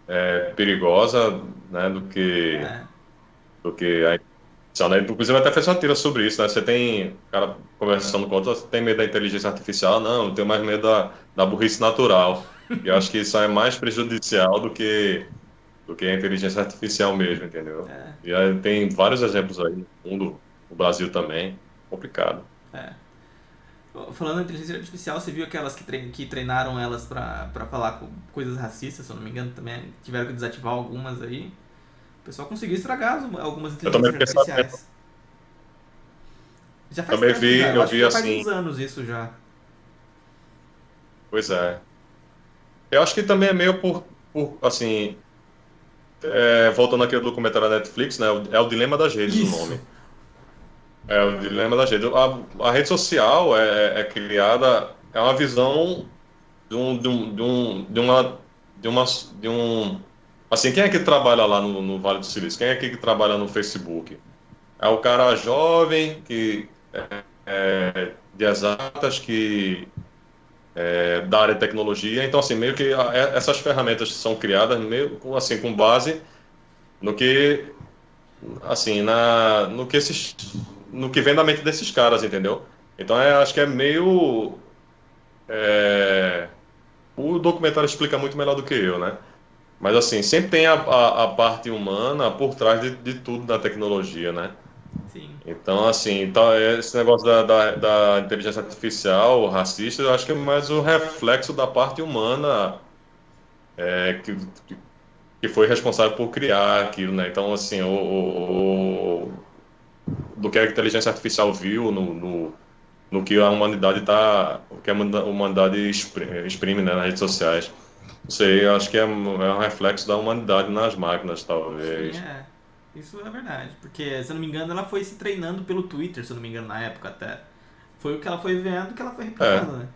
é, perigosa né, do que, é. do que a artificial, né? Inclusive até fez uma tira sobre isso, né? Você tem, cara conversando com outro, você tem medo da inteligência artificial? Não, eu tenho mais medo da, da burrice natural. E eu acho que isso é mais prejudicial do que do que a inteligência artificial mesmo, entendeu? É. E aí tem vários exemplos aí no mundo, no Brasil também, complicado. É. Falando em inteligência artificial, você viu aquelas que, trein que treinaram elas para falar coisas racistas, se eu não me engano, também tiveram que desativar algumas aí. O pessoal conseguiu estragar algumas inteligências artificiais. Já faz também tempo, vi, já. Eu, eu vi já assim. faz uns anos isso já. Pois é. Eu acho que também é meio por, por assim, é, voltando aqui ao documentário da Netflix, né? É o Dilema das Redes Isso. o nome. É o Dilema das Redes. A, a rede social é, é, criada, é uma visão de um, de um, de um, de uma, de uma, de um, assim, quem é que trabalha lá no, no Vale do Silício? Quem é que trabalha no Facebook? É o cara jovem que é, é, de exatas que é, da área de tecnologia. Então, assim, meio que a, é, essas ferramentas são criadas meio assim com base no que assim na no que esses no que vem da mente desses caras, entendeu? Então, é, acho que é meio é, o documentário explica muito melhor do que eu, né? Mas assim, sempre tem a, a, a parte humana por trás de, de tudo da tecnologia, né? Sim. Então, assim, tá, esse negócio da, da, da, inteligência artificial racista, eu acho que é mais o reflexo da parte humana é, que, que foi responsável por criar aquilo, né? Então, assim, o, o, o do que a inteligência artificial viu no, no, no que a humanidade está, o que a humanidade exprime, exprime né, nas redes sociais. Não sei, acho que é, é um reflexo da humanidade nas máquinas, talvez. Sim, é. Isso é verdade, porque, se eu não me engano, ela foi se treinando pelo Twitter, se eu não me engano, na época até. Foi o que ela foi vendo que ela foi replicando, é. né?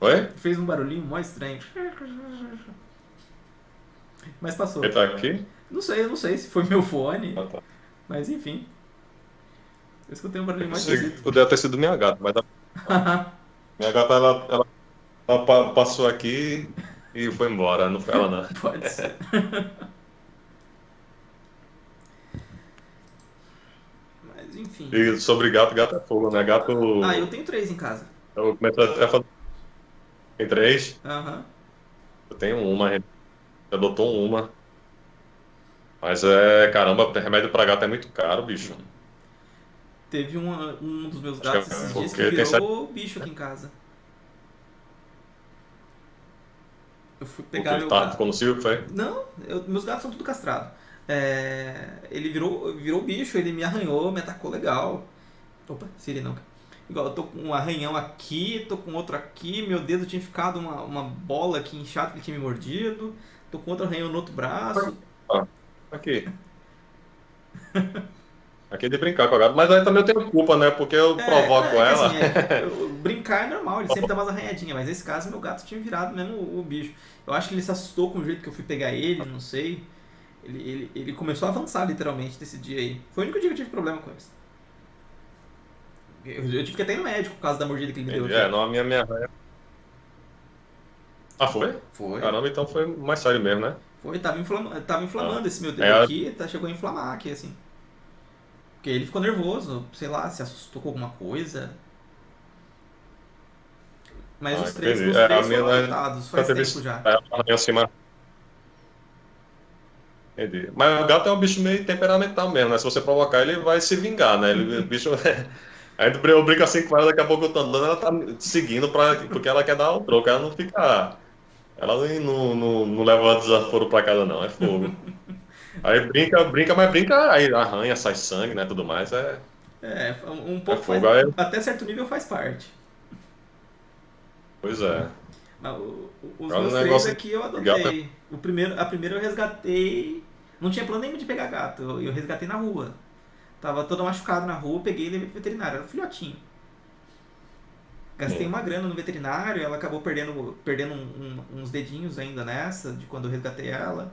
Oi? Fez um barulhinho mó estranho. Mas passou. Ele tá aqui? Não sei, eu não sei se foi meu fone. Ah, tá. Mas enfim. Eu escutei um barulhinho mais esquisito. Poderia ter sido minha gata, mas minha gata, ela, ela, ela, passou aqui e foi embora, não foi ela não. Pode ser. enfim. E sobre gato, gato é fogo, né? Gato. Ah, eu tenho três em casa. Eu começo a fazer. Tem três? Aham. Uhum. Eu tenho uma, gente adotou uma. Mas é, caramba, remédio pra gato é muito caro, bicho. Teve um, um dos meus gatos esses dias que virou sete... bicho aqui em casa. Eu fui pegar meu tá, gato. No cio, foi? Não, eu, meus gatos são tudo castrados. É, ele virou, virou bicho, ele me arranhou, me atacou legal. Opa, Siri não. Igual, eu tô com um arranhão aqui, tô com outro aqui, meu dedo tinha ficado uma, uma bola aqui inchada que ele tinha me mordido. Tô com outro arranhão no outro braço. Ah, aqui. Aqui é de brincar com a gata, mas aí também eu tenho culpa, né? Porque eu é, provoco é, ela. Assim, é, eu, brincar é normal, ele sempre dá umas arranhadinhas, mas nesse caso meu gato tinha virado mesmo o, o bicho. Eu acho que ele se assustou com o jeito que eu fui pegar ele, não sei. Ele, ele, ele começou a avançar literalmente nesse dia aí. Foi o único dia que eu tive problema com isso. Eu, eu tive que até ir no médico por causa da mordida que ele me deu. É, não, a minha, minha Ah, foi? Foi. Caramba, então foi mais sério mesmo, né? Foi, tava, inflama, tava inflamando ah. esse meu dedo é, aqui, tá, chegou a inflamar aqui, assim. Porque ele ficou nervoso, sei lá, se assustou com alguma coisa. Mas ah, os três, os é, três foram adaptados, faz tempo já. É, assim, mas Entendi. Mas o gato é um bicho meio temperamental mesmo, né? Se você provocar, ele vai se vingar, né? Ele, o bicho. Aí eu brinco assim com ela, daqui a pouco eu tô andando, ela tá seguindo pra, porque ela quer dar o troco, ela não fica. Ela não, não, não leva desaforo pra casa, não, é fogo. Aí brinca, brinca, mas brinca, aí arranha, sai sangue, né? Tudo mais. É, é um pouco. É fogo, faz, aí... Até certo nível faz parte. Pois é. Mas, os meus três aqui eu adotei. O primeiro, a primeira eu resgatei não tinha plano nenhum de pegar gato, eu, eu resgatei na rua. Tava toda machucada na rua, peguei e levei pro veterinário. Era um filhotinho. Gastei uma grana no veterinário, ela acabou perdendo, perdendo um- um- uns dedinhos ainda nessa, de quando eu resgatei ela.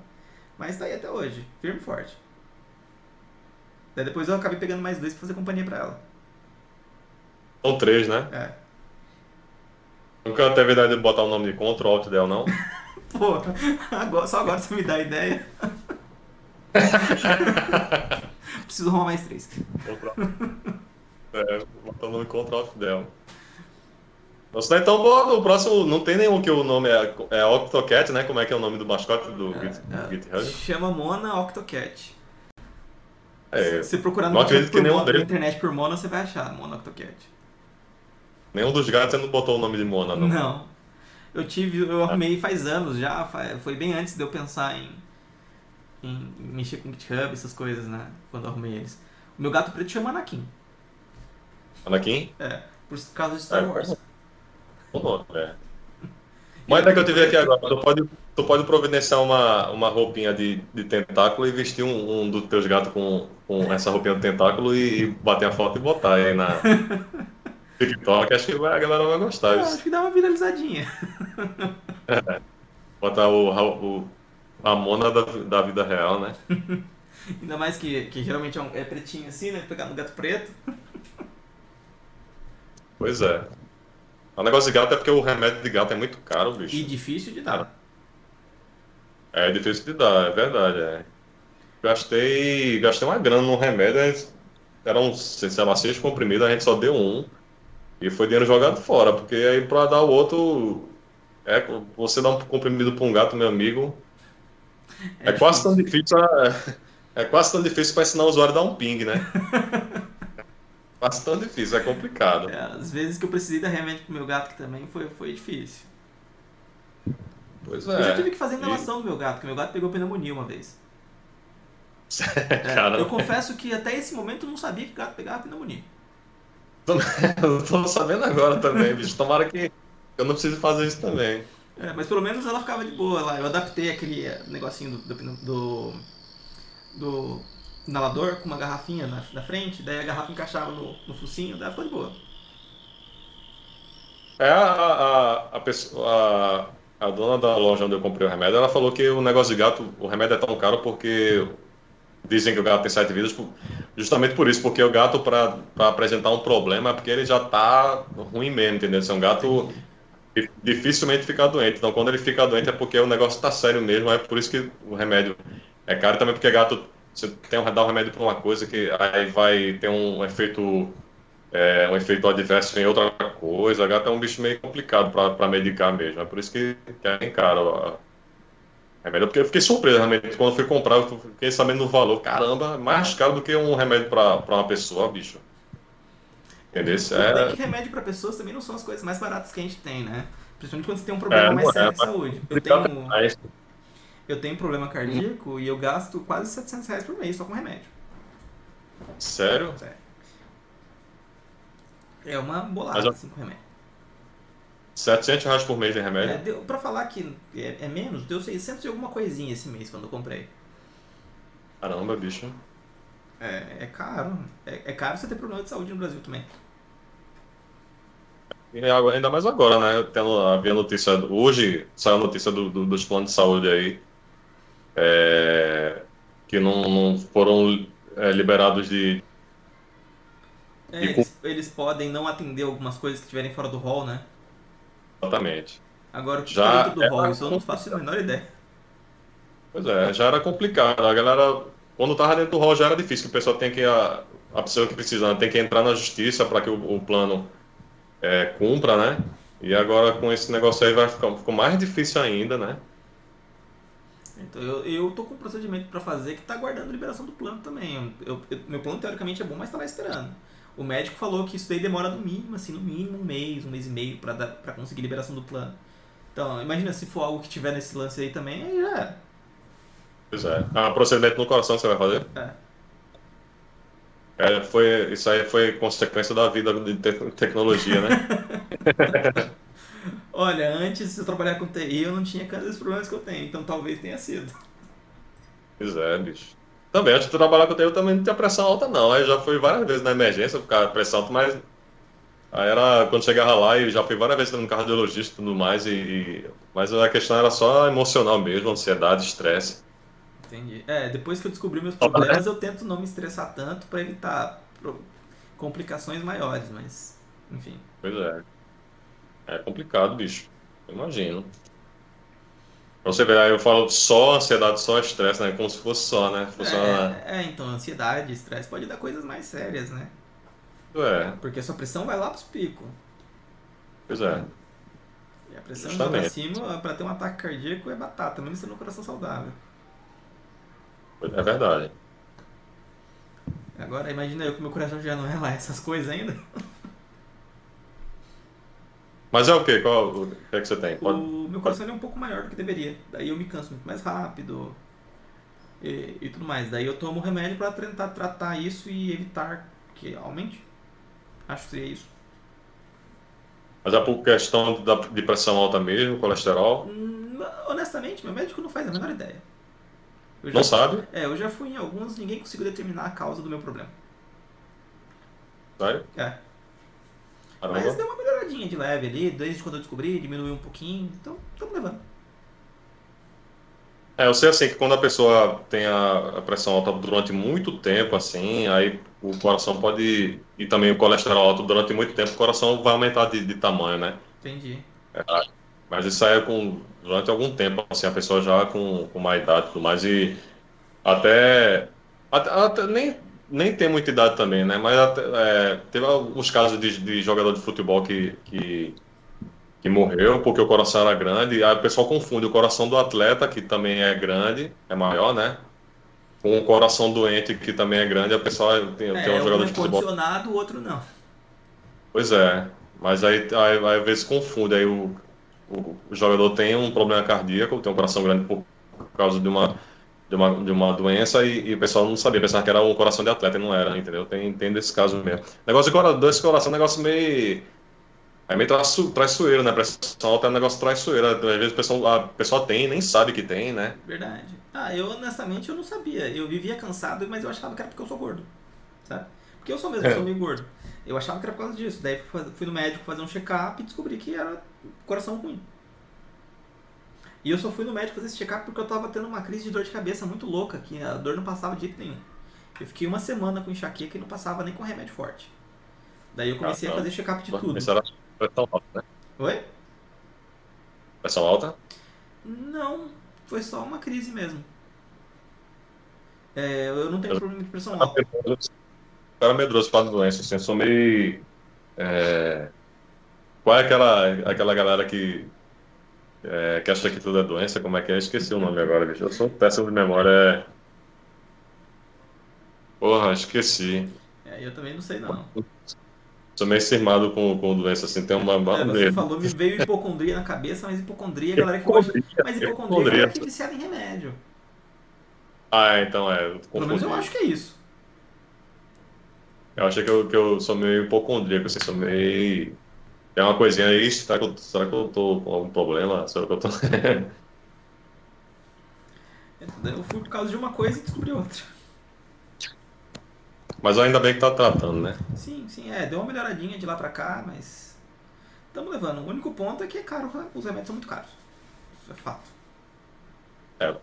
Mas tá aí até hoje, firme e forte. Daí depois eu acabei pegando mais dois pra fazer companhia pra ela. São três, né? É. Nunca teve ideia de botar o nome de Ctrl Alt Del, não? Pô, agora, só agora você me dá a ideia. Preciso arrumar mais três. É, botar o nome Ctrl Alt Del. Nossa, então o próximo não tem nenhum que o nome é, é Octocat, né? Como é que é o nome do mascote do Git, É, GitHub? Chama Mona Octocat. É, Se você procurar não no, acredito por que nenhum Mona- na internet por Mona, você vai achar Mona Octocat. nenhum dos gatos você não botou o nome de Mona, não. Não. Eu tive, eu arrumei faz anos já, foi bem antes de eu pensar em, em mexer com GitHub, essas coisas, né? Quando eu arrumei eles. O meu gato preto chama Anakin. Anakin? É, por causa de Star É, Wars. Bom nome, é. Uma ideia que eu tive aqui agora, tu pode, tu pode providenciar uma, uma roupinha de, de tentáculo e vestir um, um dos teus gatos com, com essa roupinha de tentáculo e, e bater a foto e botar aí na TikTok. Acho que a galera vai gostar. Disso. acho que dá uma viralizadinha. Botar o, o, a mona da, da vida real, né? Ainda mais que, que geralmente é, um- é pretinho assim, né? Pegar no gato preto. Pois é. O negócio de gato é porque o remédio de gato é muito caro, bicho. E difícil de dar. É difícil de dar, é verdade. É. Gastei, gastei uma grana no remédio, é- eram, sei lá, seis comprimidos, a gente só deu um. E foi dinheiro jogado fora, porque aí pra dar o outro. É, você dá um comprimido pra um gato, meu amigo. É, quase tão difícil. a- É, quase tão difícil pra ensinar o usuário a dar um ping, né? quase tão difícil, é complicado. É, às vezes que eu precisei dar remédio pro meu gato que também foi, foi difícil. Pois Eu já é. tive que fazer inalação do meu gato, porque meu gato pegou pneumonia uma vez. É, eu confesso que até esse momento eu não sabia que o gato pegava pneumonia. eu tô sabendo agora também, bicho. Tomara que eu não precise fazer isso também. É, mas pelo menos ela ficava de boa lá. Eu adaptei aquele eh, negocinho do, do, do, do inalador com uma garrafinha na, na frente, daí a garrafa encaixava no, no focinho, daí ela ficou de boa. É a, a, a, pessoa, a, a dona da loja onde eu comprei o remédio, ela falou que o negócio de gato, o remédio é tão caro porque dizem que o gato tem sete vidas, justamente por isso, porque o gato, para apresentar um problema, é porque ele já tá ruim mesmo, entendeu? Se é um gato dificilmente fica doente. Então, quando ele fica doente é porque o negócio tá sério mesmo, é por isso que o remédio é caro. Também porque gato, você tem um, dá um remédio para uma coisa que aí vai ter um efeito é, um efeito adverso em outra coisa. Gato é um bicho meio complicado para medicar mesmo. É por isso que, é bem caro a remédio. Porque eu fiquei surpreso realmente quando fui comprar, eu fiquei sabendo do valor. Caramba, mais caro do que um remédio para uma pessoa, bicho. Entendeu? Isso Tudo bem é. que remédio pra pessoas também não são as coisas mais baratas que a gente tem, né? Principalmente quando você tem um problema É, mais sério é, de saúde. Eu tenho, eu tenho problema cardíaco e eu gasto quase 700 reais por mês só com remédio. Sério? Sério. É uma bolada, Mas assim, com remédio. 700 reais por mês de É, remédio? deu, pra falar que é, é menos, deu 600 e alguma coisinha esse mês quando eu comprei. Caramba, bicho. É, é caro. É, é caro você ter problema de saúde no Brasil também. Agora- ainda mais agora, né? Tendo, havia notícia. Hoje saiu a notícia do- do- dos planos de saúde aí. é, que não, não foram é, liberados de. É, eles, eles podem não atender algumas coisas que estiverem fora do hall, né? Exatamente. Agora, o que Já está dentro do é- hall, isso eu não faço a menor ideia. Pois é, já era complicado. A galera, quando tava dentro do hall já era difícil, que o pessoal tem que. A, a pessoa que precisa né, tem que entrar na justiça para que o, o plano é, cumpra, né? E agora com esse negócio aí vai ficar ficou mais difícil ainda, né? Então eu, eu tô com um procedimento pra fazer que tá aguardando liberação do plano também. Eu, eu- meu plano teoricamente é bom, mas tá lá esperando. O médico falou que isso daí demora no mínimo, assim, no mínimo um mês, um mês e meio pra conseguir liberação do plano. Então, imagina se for algo que tiver nesse lance aí também, aí já era. Pois é. Ah, procedimento no coração você vai fazer? É. É, foi, isso aí foi consequência da vida de te- tecnologia, né? Olha, antes de eu trabalhar com TI, eu não tinha cada dos problemas que eu tenho, então talvez tenha sido. Pois é, bicho. Também, antes de trabalhar com o eu também não tinha pressão alta, não. Aí já fui várias vezes na emergência, ficar pressão alta, mas Aí era quando chegava lá e já fui várias vezes no cardiologista e tudo mais, e, e, mas a questão era só emocional mesmo, ansiedade, estresse. Entendi. É, depois que eu descobri meus problemas, eu tento não me estressar tanto para evitar complicações maiores, mas enfim. Pois é. É complicado, bicho. Eu imagino. Pra você ver, aí eu falo só ansiedade, só estresse, né? Como se fosse só, né? Fosse é, uma... é, então, ansiedade, estresse pode dar coisas mais sérias, né? É. Porque a sua pressão vai lá pros picos. Pois é. E a pressão vai pra cima, pra ter um ataque cardíaco, é batata, mesmo sendo um coração saudável. É verdade. Agora, imagina eu que meu coração já não é lá essas coisas ainda. Mas é o quê? Qual o que é que você tem? Pode... O meu coração é um pouco maior do que deveria. Daí eu me canso muito mais rápido e, e tudo mais. Daí eu tomo remédio para tentar tratar isso e evitar que aumente. Acho que seria isso. Mas é por questão de pressão alta mesmo, colesterol? Hum, honestamente, meu médico não faz a menor ideia. Não sabe? É, eu já fui em alguns, ninguém conseguiu determinar a causa do meu problema. Sério? É. Caramba. Mas deu uma melhoradinha de leve ali, desde quando eu descobri, diminuiu um pouquinho, então estamos levando. É, eu sei assim que quando a pessoa tem a, a, pressão alta durante muito tempo, assim, aí o coração pode. E também o colesterol alto durante muito tempo, o coração vai aumentar de, de tamanho, né? Entendi. É, mas isso aí é com, durante algum tempo, assim, a pessoa já com, com uma idade e tudo mais, e até, até, até, nem, nem tem muita idade também, né? Mas até, é, teve alguns casos de, de jogador de futebol que, que que morreu porque o coração era grande. Aí o pessoal confunde o coração do atleta, que também é grande, é maior, né? Com o coração doente, que também é grande. A pessoa tem, é, tem um jogador um de futebol. condicionado, o outro não. Pois é. Mas aí, aí, aí às vezes confunde. Aí o, o, jogador tem um problema cardíaco, tem um coração grande por, causa de uma, de uma, de uma doença e, e, o pessoal não sabia, pensava que era um coração de atleta e não era, entendeu? Tem, tem desse caso mesmo. Negócio de coração, desse coração é um negócio meio é meio traiçoeiro, né? Pressão alta é um negócio traiçoeiro. Às vezes a pessoa, a pessoa tem nem sabe que tem, né? Verdade. Ah, eu honestamente eu não sabia. Eu vivia cansado, mas eu achava que era porque eu sou gordo. Sabe? Porque eu sou mesmo, é. eu sou meio gordo. Eu achava que era por causa disso. Daí fui no médico fazer um check-up e descobri que era coração ruim. E eu só fui no médico fazer esse check-up porque eu tava tendo uma crise de dor de cabeça muito louca, que a dor não passava de jeito nenhum. Eu fiquei uma semana com enxaqueca e não passava nem com remédio forte. Daí eu comecei ah, a fazer check-up de tudo. Pressão alta, né? Oi? Pressão alta? Não, foi só uma crise mesmo. É, eu não tenho eu, problema de pressão alta. Cara medroso para doença, assim, eu sou meio. É... Qual é aquela, aquela galera que, é, que acha que tudo é doença? Como é que é? Esqueci o nome agora, bicho. Eu sou péssimo de memória. É... Porra, esqueci. É, eu também não sei não. Sou meio cismado com, com doença, assim, tem uma... É, você falou, me veio hipocondria na cabeça, mas hipocondria, a galera que gosta... Mas hipocondria é galera que é viciada em remédio. Ah, então é. Pelo menos eu acho que é isso. Eu acho que eu, que eu sou meio hipocondríaco, assim, sou meio... Tem uma coisinha aí, será que, eu, será que eu tô com algum problema? Será que eu tô... eu fui por causa de uma coisa e descobri outra. Mas ainda bem que tá tratando, né? Sim, sim, é. Deu uma melhoradinha de lá pra cá, mas. Estamos levando. O único ponto é que é caro, os remédios são muito caros. Isso é fato. É.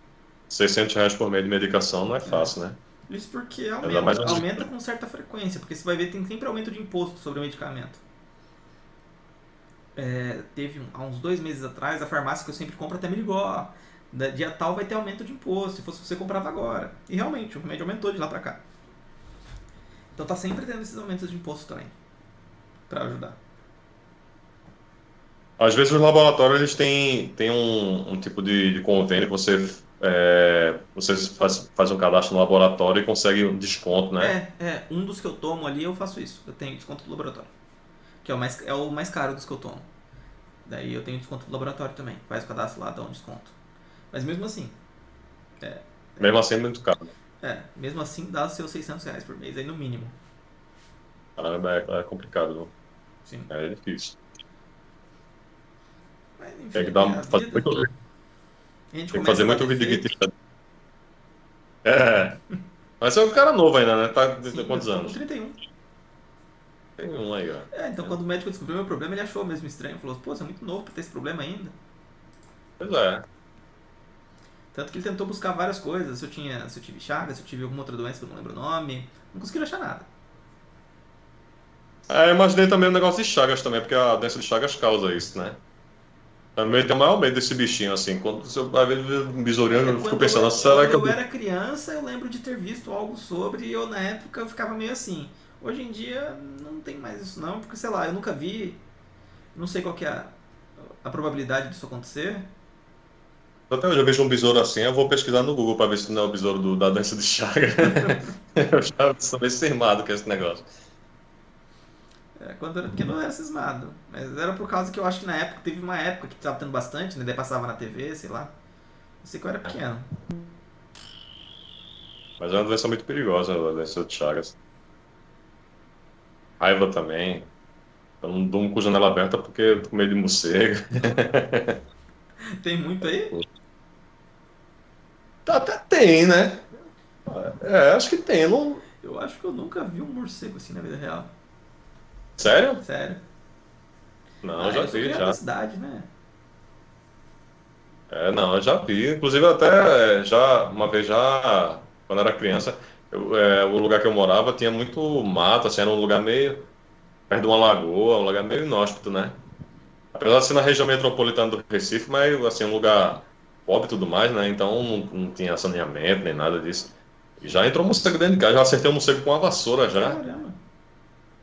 600 reais por mês de medicação não é fácil, é. né? Isso porque aumenta, aumenta com certa frequência, porque você vai ver tem sempre aumento de imposto sobre o medicamento. É, teve há uns dois meses atrás, a farmácia que eu sempre compro até me ligou, ó, dia tal vai ter aumento de imposto, se fosse você comprava agora. E realmente, o remédio aumentou de lá pra cá. Então tá sempre tendo esses aumentos de imposto também. para ajudar. Às vezes os laboratórios eles têm, têm um, um tipo de, de convênio que você, é, você faz, faz um cadastro no laboratório e consegue um desconto, né? É, é, um dos que eu tomo ali eu faço isso. Eu tenho desconto do laboratório. Que é o mais, é o mais caro dos que eu tomo. Daí eu tenho desconto do laboratório também. Faz o cadastro lá, dá um desconto. Mas mesmo assim. É, mesmo assim é muito caro. Né? É, mesmo assim dá seus 600 reais por mês, aí no mínimo. Caramba, é, é complicado, não? Sim. É difícil. Mas, enfim, Tem que dar, é fazer muito, Tem que fazer muito vídeo de É. Mas é um cara novo ainda, né? Tá Sim, quantos com anos? 31. Tem um aí, ó. É, então quando o médico descobriu meu problema, ele achou mesmo estranho. Falou, pô, você é muito novo pra ter esse problema ainda. Pois é. Tanto que ele tentou buscar várias coisas. Se eu, tinha, se eu tive chagas, se eu tive alguma outra doença que eu não lembro o nome. Não conseguiram achar nada. É, eu imaginei também o negócio de Chagas também, porque a doença de Chagas causa isso, né? Também tenho o maior medo desse bichinho, assim. Quando você vai ver um besourinho, eu fico Quando pensando, eu, será que quando eu. era criança, eu lembro de ter visto algo sobre e eu, na época, eu ficava meio assim. Hoje em dia, não tem mais isso não, porque, sei lá, eu nunca vi. Não sei qual que é a, a probabilidade disso acontecer. Até hoje eu vejo um besouro assim, eu vou pesquisar no Google pra ver se não é o besouro do- da doença de Chagas. eu já sou meio cismado com esse negócio. É, quando eu era pequeno eu era cismado. Mas era por causa que eu acho que na época, teve uma época que tava tendo bastante, né? Daí passava na TV, sei lá. Eu sei que eu era pequeno. Mas é uma doença muito perigosa, a doença de Chagas. Raiva também. Eu não durmo com janela aberta porque eu tô com medo de morcego. Tem muito aí? Até tem, né? É, acho que tem. Não... Eu acho que eu nunca vi um morcego assim na vida real. Sério? Sério. Não, Ah, eu já vi, já. cidade, né? É, não, eu já vi. Inclusive, até já, uma vez já, quando era criança, eu, é, o lugar que eu morava tinha muito mato, assim, era um lugar meio perto de uma lagoa, um lugar meio inóspito, né? Apesar de ser na região metropolitana do Recife, mas, assim, um lugar pobre e tudo mais, né? Então não, não tinha saneamento nem nada disso. E já entrou um morcego dentro de casa, já acertei um morcego com uma vassoura já. Caramba.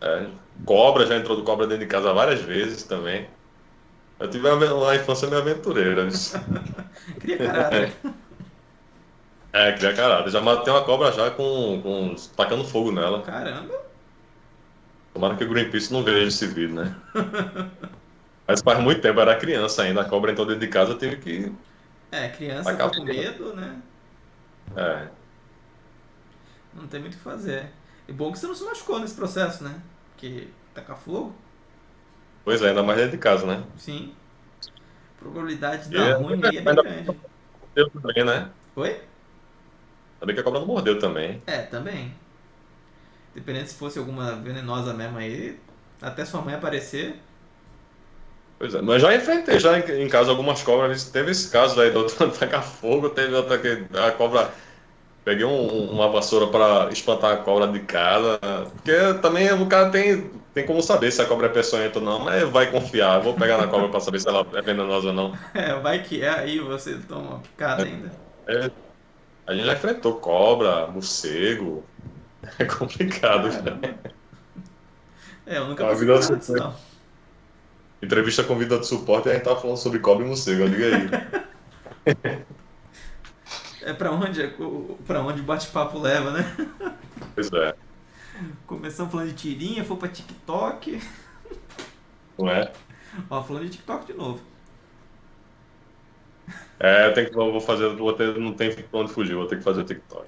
É, cobra, já entrou do cobra dentro de casa várias vezes também. Eu tive uma, uma infância meio aventureira. Cria caráter. É, cria caráter. Já matei uma cobra já com, com tacando fogo nela. Caramba. Tomara que o Greenpeace não veja esse vídeo, né? Mas faz muito tempo, era criança ainda. A cobra entrou dentro de casa, eu tive que. É, criança tá com medo, né? É, Não tem muito o que fazer. E bom que você não se machucou nesse processo, né? Porque tacar fogo, pois é, ainda mais dentro de casa, né? sim. A probabilidade de É, dar ruim aí é bem grande. Mordeu também, né? Oi? Bem que a cobra não mordeu também. É, também. Dependendo se fosse alguma venenosa mesmo aí, até sua mãe aparecer. Pois é, mas já enfrentei já em, em casa algumas cobras. Teve esse caso aí do tacar fogo, teve outra que a cobra. Peguei um- uma vassoura para espantar a cobra de casa. Porque também o cara tem, tem como saber se a cobra é peçonhenta ou não, mas vai confiar. Vou pegar na cobra para saber se ela é venenosa ou não. É, vai que é aí você toma uma picada ainda. É, a gente já enfrentou cobra, morcego. É complicado. já. Caramba. É, eu nunca passei por do disso, não. Entrevista com vida de suporte e a gente tava falando sobre cobra e morcego. Liga aí. É pra onde, pra onde o bate-papo leva, né? Pois é, Começamos falando de tirinha, foi pra TikTok. não é? Ó, falando de TikTok de novo. É, tem que, eu vou fazer, vou ter, não tem pra onde fugir, vou ter que fazer o TikTok.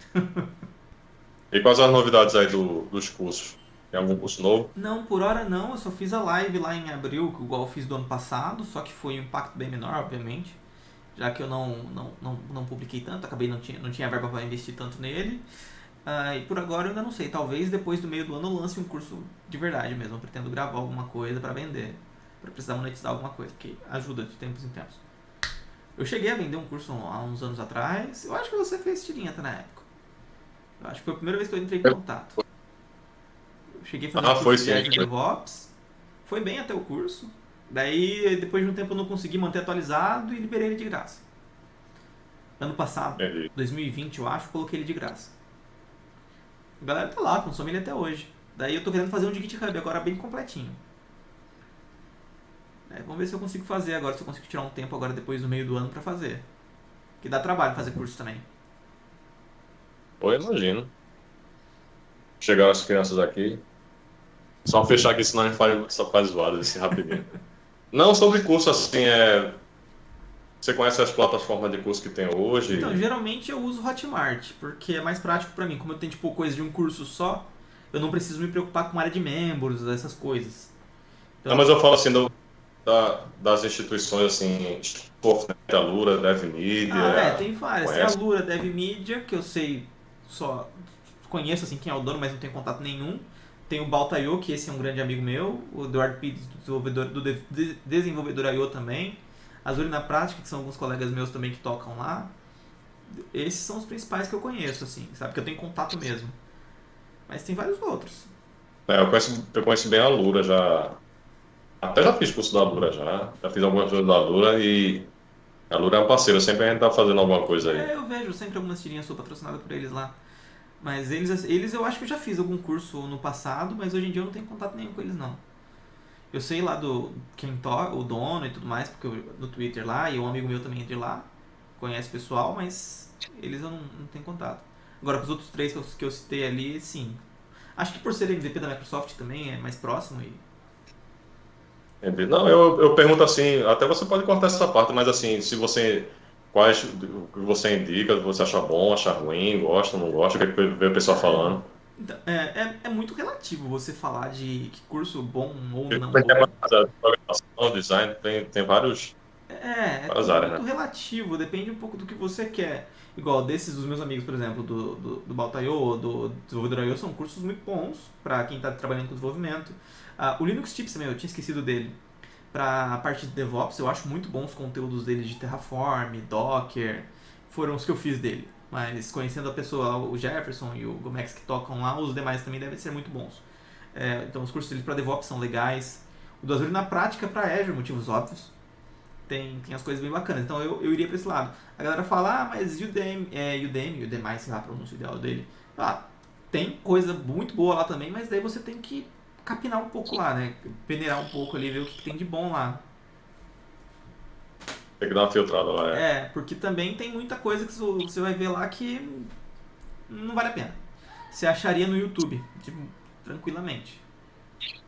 E quais as novidades aí do, dos cursos? Tem algum curso novo? Não, por hora não, eu só fiz a live lá em abril, que igual eu fiz do ano passado, só que foi um impacto bem menor, obviamente. Já que eu não, não, não, não publiquei tanto, acabei não tinha, não tinha verba para investir tanto nele. Ah, e por agora eu ainda não sei, talvez depois do meio do ano eu lance um curso de verdade mesmo. Eu pretendo gravar alguma coisa para vender, para precisar monetizar alguma coisa, porque ajuda de tempos em tempos. Eu cheguei a vender um curso há uns anos atrás, eu acho que você fez tirinha até na época. Eu acho que foi a primeira vez que eu entrei em contato. Eu cheguei a fazer Ah, um curso foi de sim. DevOps. Foi bem até o curso. Daí, depois de um tempo, eu não consegui manter atualizado e liberei ele de graça. Ano passado, Entendi. 2020, eu acho, coloquei ele de graça. A galera tá lá, consome ele até hoje. Daí eu tô querendo fazer um de GitHub agora bem completinho. É, vamos ver se eu consigo fazer agora, se eu consigo tirar um tempo agora depois do meio do ano pra fazer. Que dá trabalho fazer curso também. Pô, eu imagino. Chegaram as crianças aqui. Só fechar aqui, senão a gente faz, só faz zoada assim rapidinho. Não sobre curso assim, é. Você conhece as plataformas de curso que tem hoje? Então, geralmente eu uso Hotmart, porque é mais prático pra mim. Como eu tenho tipo coisa de um curso só, eu não preciso me preocupar com área de membros, essas coisas. Então, Não, mas eu falo assim do- da- das instituições assim, Fortnite, Alura, DevMedia. Ah, é, tem várias. Tem a? Lura Dev Media, que eu sei só conheço assim quem é o dono, mas não tenho contato nenhum. Tem o Baltayo, que esse é um grande amigo meu, o Eduardo Pires, do desenvolvedor, do de, desenvolvedor IO também, Azul na Prática, que são alguns colegas meus também que tocam lá. Esses são os principais que eu conheço, assim, sabe? Que eu tenho contato mesmo. Mas tem vários outros. É, eu, conheço, eu conheço bem a Lura já. Até já fiz curso da Lura já. Já fiz algumas coisas da Lura e a Lura é um parceiro, sempre a gente tá fazendo alguma coisa aí. É, eu vejo sempre algumas tirinhas sou patrocinada por eles lá. Mas eles, eles eu acho que eu já fiz algum curso no passado, mas hoje em dia eu não tenho contato nenhum com eles não. Eu sei lá do quem toca, o dono e tudo mais, porque eu, no Twitter lá, e um amigo meu também é de lá, conhece o pessoal, mas eles eu não, não tenho contato. Agora com os outros três que eu, que eu citei ali, sim. Acho que por ser MVP da Microsoft também é mais próximo e. Não, eu, eu pergunto assim, até você pode cortar essa parte, mas assim, se você quais que você indica, você acha bom, acha ruim, gosta, não gosta, o que vê o pessoal falando. Então, é, é, é, muito relativo você falar de que curso bom ou não tem programação, design, tem, tem vários. É, é várias áreas, muito né? relativo, depende um pouco do que você quer. Igual desses dos meus amigos, por exemplo, do, do, do Baltaio, do Desenvolvedor IO, são cursos muito bons para quem está trabalhando com desenvolvimento. Uh, o Linux Tips também, eu tinha esquecido dele para a parte de DevOps, eu acho muito bons os conteúdos dele de Terraform, Docker, foram os que eu fiz dele. Mas conhecendo a pessoa, o Jefferson e o Gomex que tocam lá, os demais também devem ser muito bons. É, então os cursos dele para DevOps são legais. O do Azure na prática para Azure, motivos óbvios. Tem, tem as coisas bem bacanas. Então eu, eu iria para esse lado. A galera fala, ah, mas Udemy, é, Udemy, Udemy, sei lá a pronúncia ideal dele. Ah, tem coisa muito boa lá também, mas daí você tem que capinar um pouco lá, né? Peneirar um pouco ali, ver o que, que tem de bom lá. Tem que dar uma filtrada lá, é. É, porque também tem muita coisa que você vai ver lá que não vale a pena. Você acharia no YouTube, tipo, tranquilamente.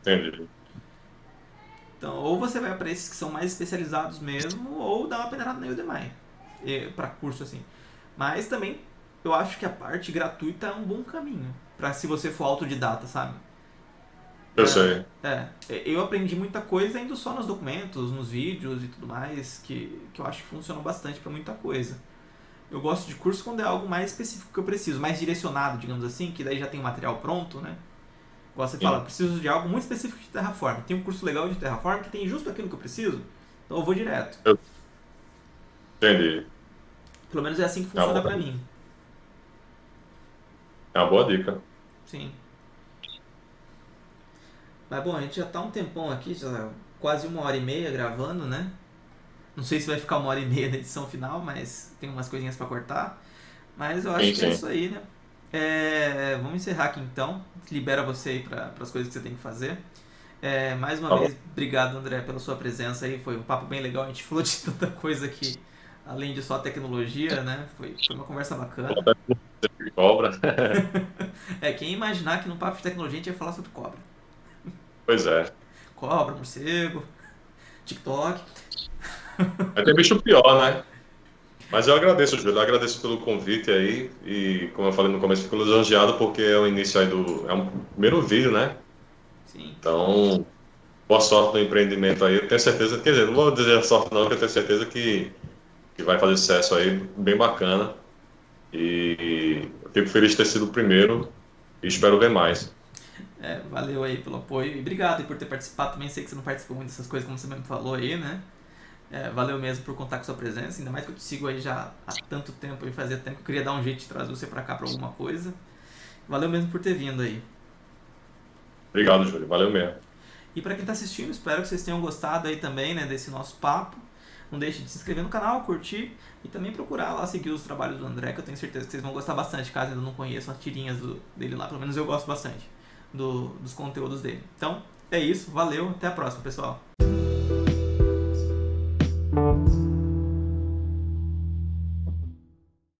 Entendi. Então, ou você vai para esses que são mais especializados mesmo, ou dá uma peneirada no Udemy, para curso assim. Mas também, eu acho que a parte gratuita é um bom caminho, para se você for autodidata, sabe? Eu é, sei. É, eu aprendi muita coisa indo só nos documentos, nos vídeos e tudo mais, que, que eu acho que funcionam bastante para muita coisa. Eu gosto de curso quando é algo mais específico que eu preciso, mais direcionado, digamos assim, que daí já tem o material pronto, né? Você fala, preciso de algo muito específico de Terraform. Tem um curso legal de Terraform que tem justo aquilo que eu preciso, então eu vou direto. Eu... Entendi. Pelo menos é assim que funciona é para mim. É uma boa dica. Sim. Mas bom, a gente já tá um tempão aqui, já quase uma hora e meia gravando, né? Não sei se vai ficar uma hora e meia na edição final, mas tem umas coisinhas para cortar. Mas eu acho sim, que é isso aí, né? É, vamos encerrar aqui então. Libera você aí para as coisas que você tem que fazer. É, mais uma tá vez, obrigado André pela sua presença aí. Foi um papo bem legal. A gente falou de tanta coisa aqui, além de só tecnologia, né? Foi, foi uma conversa bacana. Cobra. é, quem imaginar que no papo de tecnologia a gente ia falar sobre cobra. Pois é. Cobra, morcego, TikTok. Vai ter bicho pior, né? Mas eu agradeço, Júlio, eu agradeço pelo convite aí e, como eu falei no começo, fico lisonjeado porque é o início aí do... é um primeiro vídeo, né? Sim. Então, boa sorte no empreendimento aí. Eu tenho certeza, quer dizer, não vou dizer sorte não, porque eu tenho certeza que, que vai fazer sucesso aí, bem bacana. E eu fico feliz de ter sido o primeiro e espero ver mais. É, valeu aí pelo apoio e obrigado por ter participado também. Sei que você não participou muito dessas coisas, como você mesmo falou aí, né? É, valeu mesmo por contar com sua presença, ainda mais que eu te sigo aí já há tanto tempo e fazia tempo que eu queria dar um jeito de trazer você para cá para alguma coisa. Valeu mesmo por ter vindo aí. Obrigado, Júlio. Valeu mesmo. E para quem está assistindo, espero que vocês tenham gostado aí também, né, desse nosso papo. Não deixe de se inscrever no canal, curtir e também procurar lá seguir os trabalhos do André, que eu tenho certeza que vocês vão gostar bastante, caso ainda não conheçam as tirinhas do, dele lá. Pelo menos eu gosto bastante do, dos conteúdos dele. Então, é isso. Valeu. Até a próxima, pessoal.